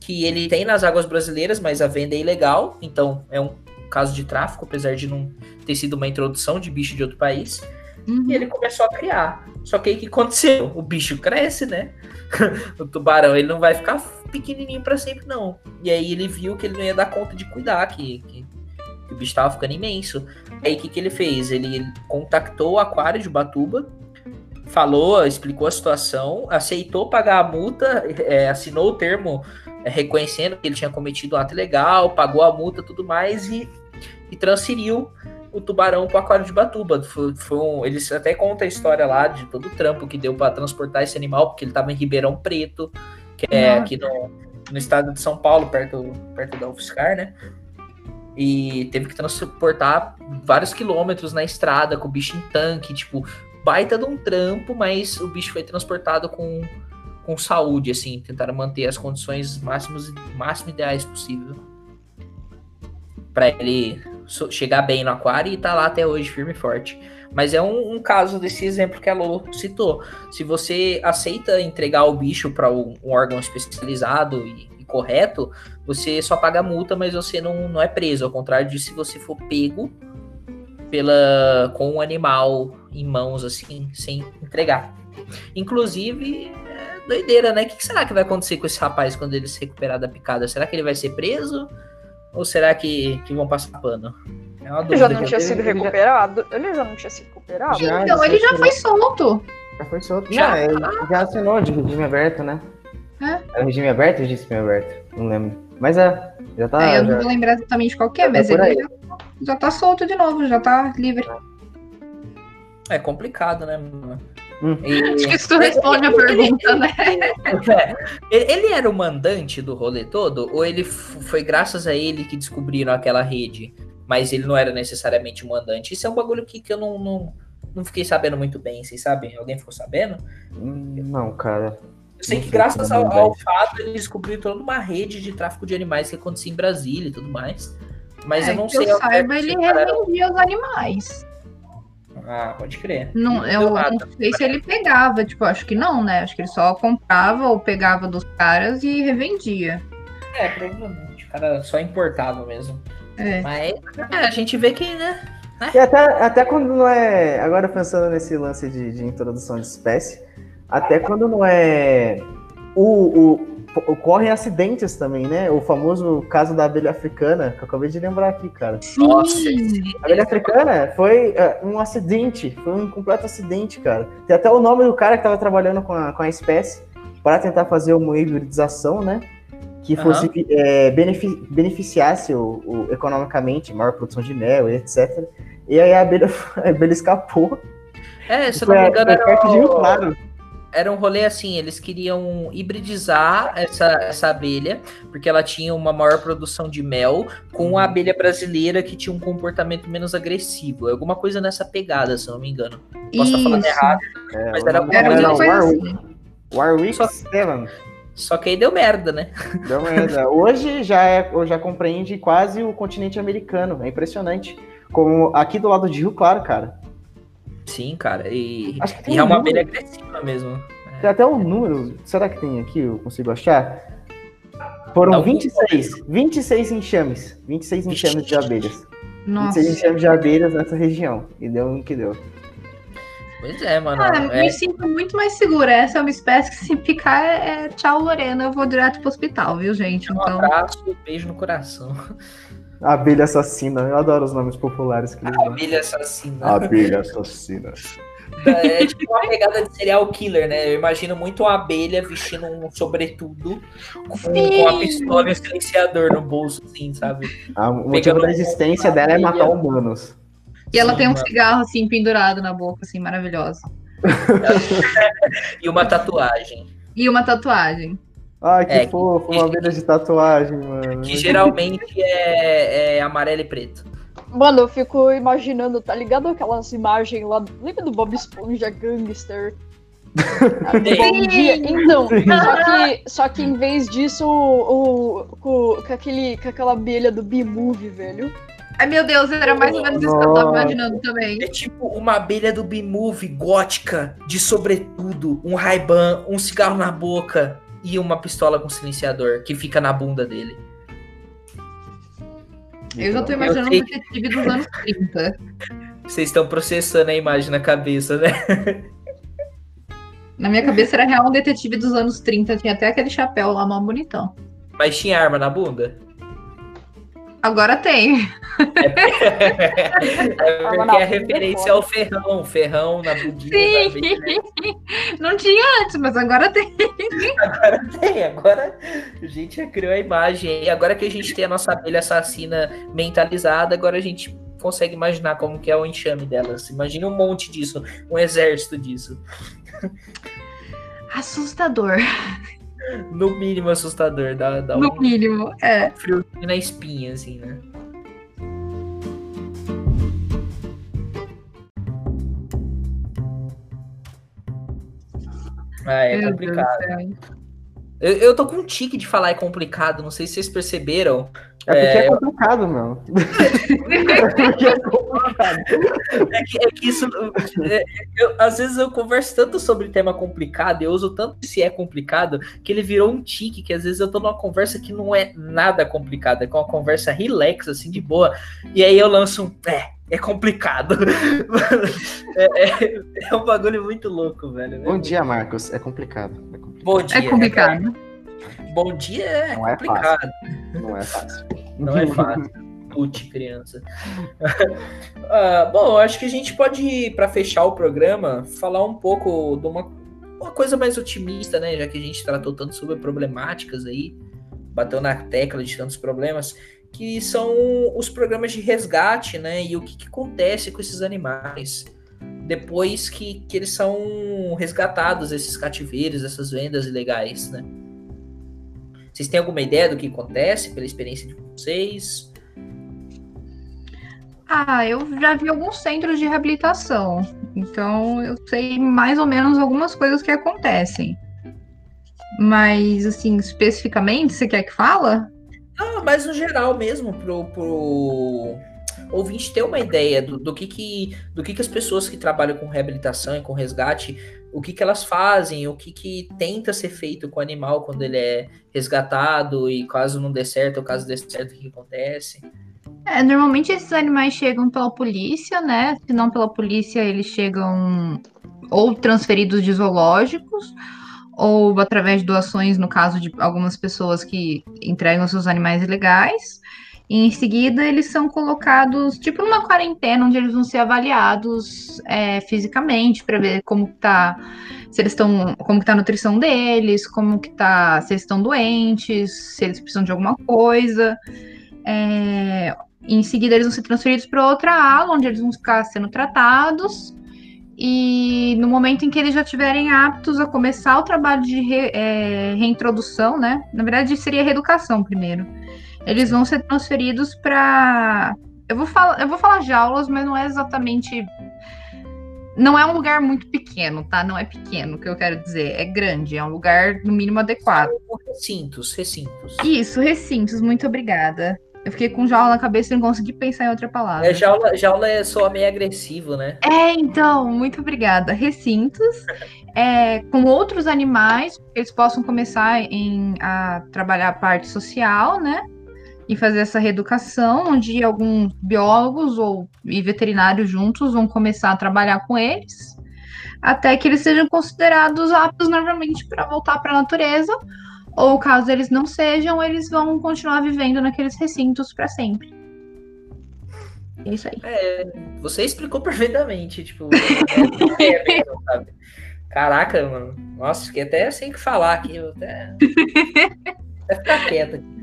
A: que ele tem nas águas brasileiras, mas a venda é ilegal, então é um caso de tráfico, apesar de não ter sido uma introdução de bicho de outro país.
C: Uhum.
A: E ele começou a criar. Só que aí o que aconteceu? O bicho cresce, né? [LAUGHS] o tubarão, ele não vai ficar pequenininho para sempre, não. E aí ele viu que ele não ia dar conta de cuidar, que, que, que o bicho tava ficando imenso. Aí o que, que ele fez? Ele contactou o aquário de Batuba, falou, explicou a situação, aceitou pagar a multa, é, assinou o termo é, reconhecendo que ele tinha cometido um ato ilegal, pagou a multa tudo mais e, e transferiu o tubarão para o aquário de Batuba. Foi, foi um, eles até contam a história lá de todo o trampo que deu para transportar esse animal, porque ele estava em Ribeirão Preto, que é
C: Nossa.
A: aqui no, no estado de São Paulo, perto, perto da UFSCar, né? E teve que transportar vários quilômetros na estrada com o bicho em tanque, tipo, baita de um trampo, mas o bicho foi transportado com, com saúde, assim, tentaram manter as condições máximas, máximo ideais possível. Pra ele chegar bem no aquário e tá lá até hoje, firme e forte. Mas é um, um caso desse exemplo que a Lô citou. Se você aceita entregar o bicho para um, um órgão especializado e, e correto, você só paga multa, mas você não, não é preso. Ao contrário de se você for pego pela com um animal em mãos, assim, sem entregar. Inclusive, é doideira, né? O que será que vai acontecer com esse rapaz quando ele se recuperar da picada? Será que ele vai ser preso? Ou será que, que vão passar pano? É uma
D: Ele já não tinha sido
B: ele já-
D: recuperado? Ele já não tinha sido recuperado?
B: Já,
C: Então, ele já foi solto.
B: Já foi solto.
A: Já?
B: Já, ele já assinou de regime aberto, né?
C: É.
B: Era regime aberto ou regime aberto? Não lembro. Mas é, já tá.
C: É, eu
B: já-
C: não vou lembrar exatamente qual que é,
B: Tá
C: mas ele já, já tá solto de novo, já tá livre.
A: É complicado, né, mano?
B: Hum.
A: E-
C: Acho que isso responde a pergunta, né? [LAUGHS]
A: É. Ele era o mandante do rolê todo? Ou ele foi graças a ele que descobriram aquela rede? Mas ele não era necessariamente o mandante. Isso é um bagulho que, que eu não, não, não fiquei sabendo muito bem, vocês sabem? Alguém ficou sabendo?
B: Não, cara.
A: Eu sei
B: Não
A: que
B: sei
A: graças
B: é
A: ao, ao fato ele descobriu toda uma rede de tráfico de animais que acontecia em Brasília e tudo mais. Mas
C: É,
A: eu não
C: que
A: sei
C: eu saiba, ele revendia os animais.
A: Ah, pode crer.
C: Não, eu não sei se ele pegava, tipo, acho que não, né? Acho que ele só comprava ou pegava dos caras e revendia.
A: É, provavelmente. O cara só importava mesmo.
C: É.
A: Mas é, a gente vê que, né?
B: E até, até quando não é. Agora pensando nesse lance de, de introdução de espécie, até quando não é. O, o, ocorrem acidentes também, né? O famoso caso da abelha africana, que eu acabei de lembrar aqui, cara.
A: Nossa,
B: A abelha africana foi é, um acidente, foi um completo acidente, cara. Tem até o nome do cara que tava trabalhando com a, com a espécie para tentar fazer uma hibridização, né? Que fosse é, benefi- beneficiasse o, o- economicamente, maior produção de mel e etc. E aí a abelha, [LAUGHS] a abelha escapou.
A: É, se eu não me engano, era
B: perto de Rio
A: o...
B: Claro.
A: Era um rolê assim, eles queriam hibridizar essa, essa abelha, porque ela tinha uma maior produção de mel, com a abelha brasileira que tinha um comportamento menos agressivo. Alguma coisa nessa pegada, se eu não me engano. Posso estar falando errado,
B: É,
A: mas era alguma
C: Era
A: coisa assim.
B: Warwick,
C: assim.
B: Warwick
A: Só-
B: 7.
A: Só que aí deu merda, né?
B: Deu merda. Hoje já, é, já compreende quase o continente americano. É impressionante. Como aqui do lado de Rio Claro, cara.
A: Sim, cara. E,
B: Acho que tem
A: e é
B: um
A: uma
B: número.
A: abelha agressiva mesmo.
B: Tem até um número. Será que tem aqui? Eu consigo achar? Foram
A: Algum-
B: 26. 26 enxames. 26 enxames de abelhas.
C: Nossa.
B: 26 enxames de abelhas nessa região. E deu no que deu.
A: Pois é, mano.
C: Ah,
A: é,
C: me sinto muito mais segura. Essa é uma espécie que se picar é, é tchau, Lorena. Eu vou direto pro hospital, viu, gente?
A: um
C: Então,
A: abraço e um beijo no coração.
B: Abelha assassina. Eu adoro os nomes populares que eles dão.
A: Abelha assassina.
B: Abelha assassina.
A: É tipo uma pegada de serial killer, né? Eu imagino muito uma abelha vestindo um sobretudo com, com a pistola e o silenciador no bolso, assim, sabe?
B: Ah, o motivo da existência dela é matar humanos.
C: e ela
A: Sim,
C: tem um
A: mano.
C: cigarro assim pendurado na boca, assim, maravilhosa. [LAUGHS]
A: E uma tatuagem.
C: E uma tatuagem.
B: Ai, que
A: É, que-
B: fofo, uma abelha de tatuagem, mano.
A: Que geralmente é, é amarelo e preto.
D: Mano, eu fico imaginando, tá ligado aquelas imagens lá. Lembra do Bob Esponja Gangster? [LAUGHS] Bom dia. Então, só que, só que em vez disso, o, o- com, com, aquele, com aquela abelha do B-Movie, velho.
C: Ai, meu Deus, era mais ou menos isso que eu tava imaginando também.
A: É tipo uma abelha do B-Movie gótica, de sobretudo, um Ray-Ban, um cigarro na boca e uma pistola com silenciador que fica na bunda dele.
C: Eu já tô imaginando um detetive dos anos 30.
A: Vocês estão processando a imagem na cabeça, né?
C: Na minha cabeça era real um detetive dos anos 30. Tinha até aquele chapéu lá, mal bonitão.
A: Mas tinha arma na bunda?
C: Agora tem. [LAUGHS]
A: É porque é
D: é
A: referência ao ferrão, ferrão na bundinha. da
C: Sim.
A: abelha. [LAUGHS]
C: Não tinha antes, mas agora tem. [LAUGHS]
A: Agora tem, agora a gente já criou a imagem. E agora que a gente tem a nossa abelha assassina mentalizada, agora a gente consegue imaginar como que é o enxame delas. Imagina um monte disso, um exército disso.
C: Assustador,
A: No mínimo assustador, dá, dá
C: no
A: um
C: mínimo. É.
A: frio na espinha, assim, né? Ah, é
C: Meu
A: complicado. Eu, eu tô com um tique de falar é complicado, não sei se vocês perceberam.
B: É porque é,
A: É.
B: complicado, meu. é porque é complicado.
A: É que, é que isso. é, eu- às vezes eu converso tanto sobre tema complicado, eu uso tanto se é complicado, que ele virou um tique, que às vezes eu tô numa conversa que não é nada complicada, é uma conversa relax, assim, de boa. E aí eu lanço um. É, é complicado. [LAUGHS] é, é- é um bagulho muito louco, velho.
B: Bom dia, Marcos. É complicado. É complicado.
A: Bom dia.
C: É complicado.
A: Bom dia é
B: Não é
A: complicado.
B: Não é fácil.
A: Não é fácil. Pute, criança. [LAUGHS] Ah, bom, acho que a gente pode, para fechar o programa, falar um pouco de uma, uma coisa mais otimista, né? Já que a gente tratou tanto sobre problemáticas aí, bateu na tecla de tantos problemas, que são os programas de resgate, né? E o que, que acontece com esses animais depois que, que eles são resgatados, esses cativeiros, essas vendas ilegais, né? Vocês têm alguma ideia do que acontece pela experiência de vocês?
C: Ah, eu já vi alguns centros de reabilitação. Então eu sei mais ou menos algumas coisas que acontecem. Mas, assim, especificamente, você quer que fala?
A: Mas no geral mesmo, pro, pro ouvinte ter uma ideia do, do que, que, do que, que as pessoas que trabalham com reabilitação e com resgate, o que, que elas fazem, o que, que tenta ser feito com o animal quando ele é resgatado e caso não dê certo, ou caso dê certo, o que acontece.
C: É, normalmente esses animais chegam pela polícia, né? Se não pela polícia, eles chegam ou transferidos de zoológicos, ou através de doações, no caso de algumas pessoas que entregam seus animais ilegais. E em seguida, eles são colocados, tipo, numa quarentena, onde eles vão ser avaliados é, fisicamente para ver como tá, se eles estão, como tá a nutrição deles, como que tá, se eles estão doentes, se eles precisam de alguma coisa. É, em seguida, eles vão ser transferidos para outra ala, onde eles vão ficar sendo tratados. E no momento em que eles já estiverem aptos a começar o trabalho de re- é, reintrodução, né? Na verdade, seria reeducação primeiro. Eles vão ser transferidos para. Eu vou falar, eu vou falar jaulas, mas não é exatamente. Não é um lugar muito pequeno, tá? Não é pequeno, o que eu quero dizer. É grande, é um lugar no mínimo adequado.
A: Recintos, recintos.
C: Isso, recintos, muito obrigada. Eu fiquei com jaula na cabeça e não consegui pensar em outra palavra.
A: É, jaula, jaula é só meio agressivo, né?
C: É, então, muito obrigada. Recintos é, com outros animais, que eles possam começar em, a trabalhar a parte social, né? E fazer essa reeducação, onde alguns biólogos ou e veterinários juntos vão começar a trabalhar com eles, até que eles sejam considerados aptos novamente para voltar para a natureza, ou caso eles não sejam, eles vão continuar vivendo naqueles recintos para sempre. É isso aí.
A: É, você explicou [LAUGHS] perfeitamente, tipo, é sabe? Caraca, mano. Nossa, fiquei até sem o que falar aqui. Eu até, até ficar quieto aqui.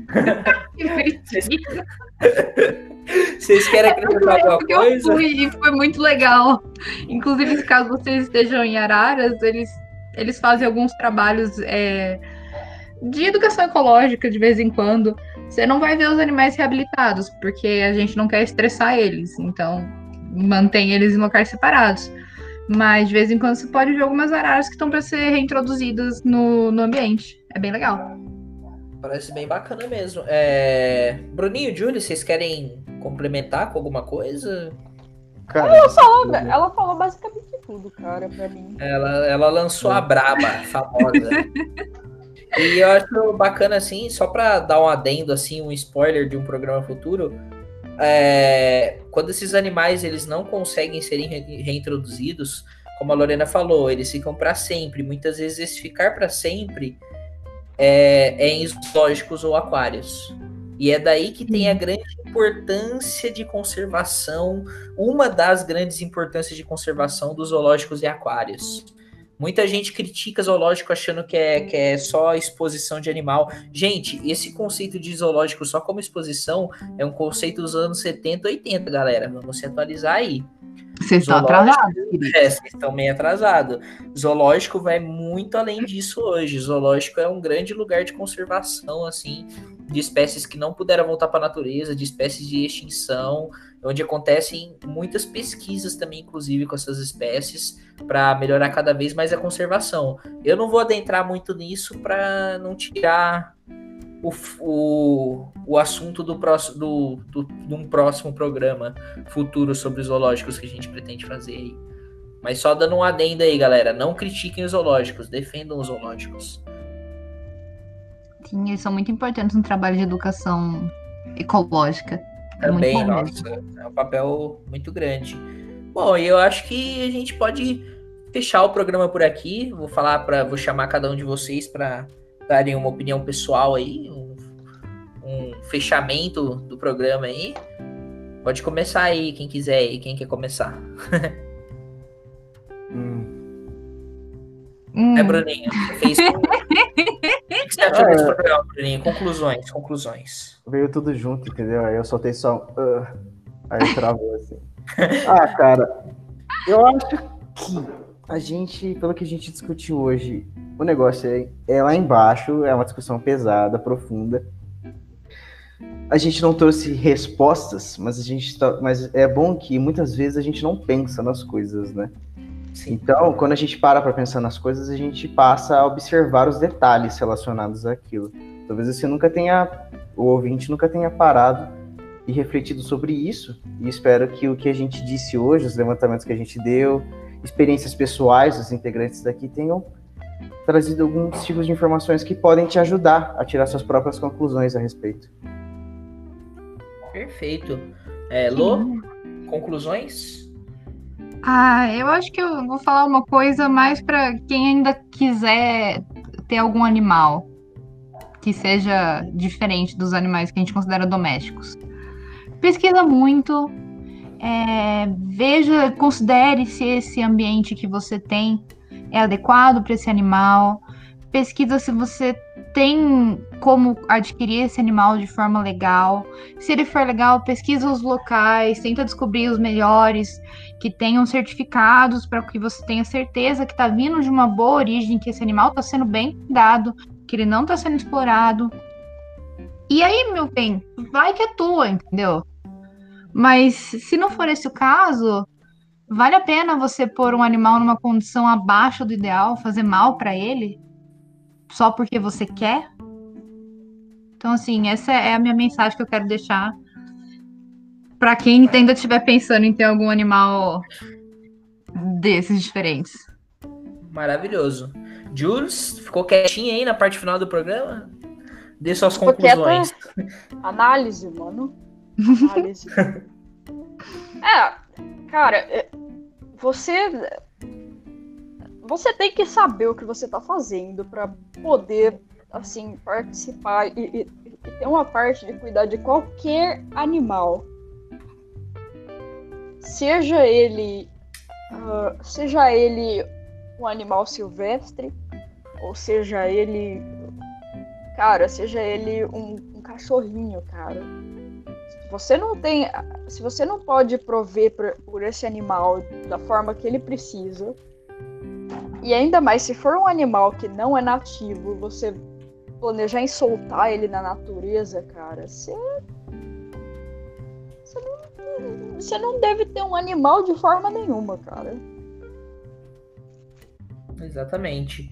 A: [LAUGHS] Vocês querem acrescentar alguma
C: Porque eu
A: coisa?
C: fui e foi muito legal. Inclusive, caso vocês estejam em Araras, eles, eles fazem alguns trabalhos é, de educação ecológica de vez em quando. Você não vai ver os animais reabilitados, porque a gente não quer estressar eles. Então, mantém eles em locais separados. Mas de vez em quando você pode ver algumas araras que estão para ser reintroduzidas no, no ambiente. É bem legal.
A: Parece bem bacana mesmo. É... Bruninho, Júlio, vocês querem complementar com alguma coisa?
B: Cara,
D: Ela, ela falou basicamente tudo, cara, pra mim.
A: Ela, ela lançou a braba, famosa. [LAUGHS] E eu acho bacana, assim, só pra dar um adendo, assim, um spoiler de um programa futuro, é, quando esses animais eles não conseguem serem re- reintroduzidos, como a Lorena falou, eles ficam para sempre. Muitas vezes esse ficar para sempre é, é em zoológicos ou aquários. E é daí que tem a grande importância de conservação, uma das grandes importâncias de conservação dos zoológicos e aquários. Muita gente critica zoológico achando que é, que é só exposição de animal. Gente, esse conceito de zoológico só como exposição é um conceito dos anos 70, 80, galera. Vamos se atualizar aí.
C: Vocês estão atrasados.
A: É, vocês estão meio atrasados. Zoológico vai muito além disso hoje. Zoológico é um grande lugar de conservação, assim, de espécies que não puderam voltar para a natureza, de espécies de extinção, onde acontecem muitas pesquisas também, inclusive, com essas espécies, para melhorar cada vez mais a conservação. Eu não vou adentrar muito nisso para não tirar o, o, o assunto do próximo do, do, de um próximo programa futuro sobre os zoológicos que a gente pretende fazer aí. Mas só dando um adendo aí, galera. Não critiquem os zoológicos, defendam os zoológicos.
C: Sim, eles são muito importantes no trabalho de educação ecológica. É muito
A: Também,
C: bom
A: nossa, é um papel muito grande. Bom, e eu acho que a gente pode fechar o programa por aqui. Vou falar para, vou chamar cada um de vocês para darem uma opinião pessoal aí, um, um fechamento do programa aí. Pode começar aí, quem quiser aí, quem quer começar. [LAUGHS]
B: hum,
A: É, Bruninho, você fez. [LAUGHS] o que você achou desse programa, Bruninho? Conclusões, conclusões.
B: veio tudo junto, entendeu? Aí eu soltei só. um, "Ah", aí travou assim. [LAUGHS] Ah, cara, eu acho que a gente, pelo que a gente discutiu hoje, o negócio é, é lá embaixo, é uma discussão pesada, profunda. A gente não trouxe respostas, mas a gente tá, mas é bom que muitas vezes a gente não pensa nas coisas, né?
A: Sim.
B: Então, quando a gente para para pensar nas coisas, a gente passa a observar os detalhes relacionados àquilo. Talvez você nunca tenha, o ouvinte nunca tenha parado e refletido sobre isso. E espero que o que a gente disse hoje, os levantamentos que a gente deu, experiências pessoais dos integrantes daqui tenham trazido alguns tipos de informações que podem te ajudar a tirar suas próprias conclusões a respeito.
A: Perfeito. É, Lô, conclusões?
C: Ah, eu acho que eu vou falar uma coisa mais para quem ainda quiser ter algum animal que seja diferente dos animais que a gente considera domésticos. Pesquisa muito, é, veja, considere se esse ambiente que você tem é adequado para esse animal. Pesquisa se você tem como adquirir esse animal de forma legal. Se ele for legal, pesquisa os locais, tenta descobrir os melhores que tenham certificados para que você tenha certeza que está vindo de uma boa origem, que esse animal está sendo bem cuidado, que ele não está sendo explorado. E aí, meu bem, vai que é tua, entendeu? Mas se não for esse o caso, vale a pena você pôr um animal numa condição abaixo do ideal, fazer mal para ele? Só porque você quer. Então, assim, essa é a minha mensagem que eu quero deixar para quem ainda estiver pensando em ter algum animal desses diferentes.
A: Maravilhoso. Jules, ficou quietinha aí na parte final do programa? Dê suas conclusões.
D: Análise, mano. Análise. [LAUGHS] é, cara, é, você você tem que saber o que você está fazendo para poder assim participar e, e, e, ter uma parte de cuidar de qualquer animal, seja ele uh, seja ele um animal silvestre ou seja ele cara, seja ele um, um cachorrinho, cara. Se você não tem, se você não pode prover por, por esse animal da forma que ele precisa, e ainda mais, se for um animal que não é nativo, você planejar em soltar ele na natureza, cara, você. Você não, você não deve ter um animal de forma nenhuma, cara.
A: Exatamente.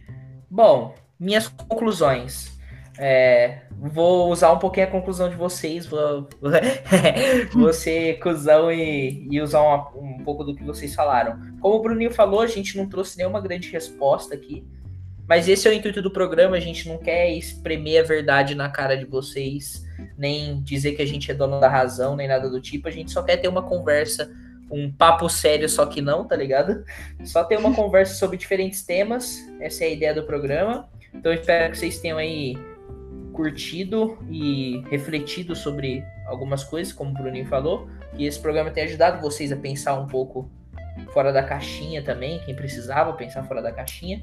A: Bom, minhas conclusões. É, vou usar um pouquinho a conclusão de vocês, vou, [LAUGHS] vou ser cuzão e, e usar uma, um pouco do que vocês falaram. Como o Bruninho falou, a gente não trouxe nenhuma grande resposta aqui, mas esse é o intuito do programa, a gente não quer espremer a verdade na cara de vocês, nem dizer que a gente é dono da razão, nem nada do tipo, a gente só quer ter uma conversa, um papo sério, só que não, tá ligado? Só ter uma [LAUGHS] conversa sobre diferentes temas, essa é a ideia do programa. Então espero que vocês tenham aí curtido e refletido sobre algumas coisas, como o Bruninho falou, e esse programa tem ajudado vocês a pensar um pouco fora da caixinha também, quem precisava pensar fora da caixinha.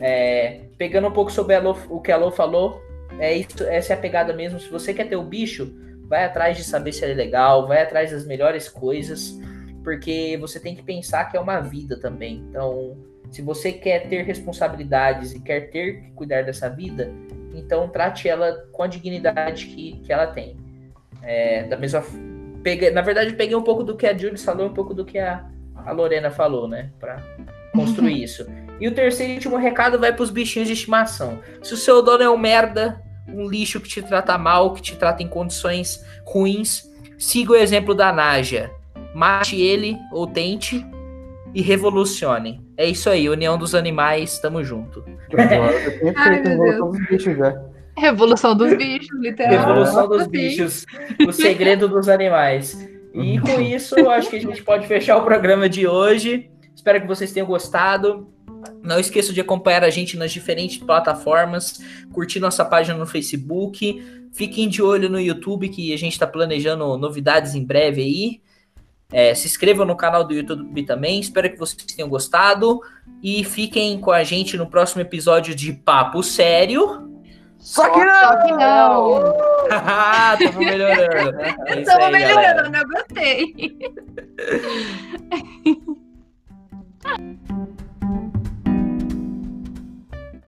A: É, pegando um pouco sobre a o que a Lô falou, é isso, essa é a pegada mesmo. Se você quer ter o bicho, vai atrás de saber se ele é legal, vai atrás das melhores coisas, porque você tem que pensar que é uma vida também. Então, se você quer ter responsabilidades e quer ter que cuidar dessa vida, então trate ela com a dignidade que, que ela tem. É, da mesma peguei, na verdade, peguei um pouco do que a Julie falou, um pouco do que a, a Lorena falou, né? Para construir [LAUGHS] isso. E o terceiro e último recado vai para os bichinhos de estimação. Se o seu dono é um merda, um lixo que te trata mal, que te trata em condições ruins, siga o exemplo da Naja. Mate ele ou tente e revolucione. É isso aí, União dos Animais, tamo junto.
C: Ai, Revolução dos bichos já. Revolução dos bichos, literalmente.
A: Revolução dos bichos. O segredo dos animais. E com isso, acho que a gente pode fechar o programa de hoje. Espero que vocês tenham gostado. Não esqueça de acompanhar a gente nas diferentes plataformas, curtir nossa página no Facebook. Fiquem de olho no YouTube, que a gente está planejando novidades em breve aí. É, se inscrevam no canal do YouTube também. Espero que vocês tenham gostado. E fiquem com a gente no próximo episódio de Papo Sério.
C: Só que não! Só que não! [LAUGHS] [LAUGHS]
A: Tamo melhorando.
C: É Tamo melhorando, galera. eu gostei. [LAUGHS]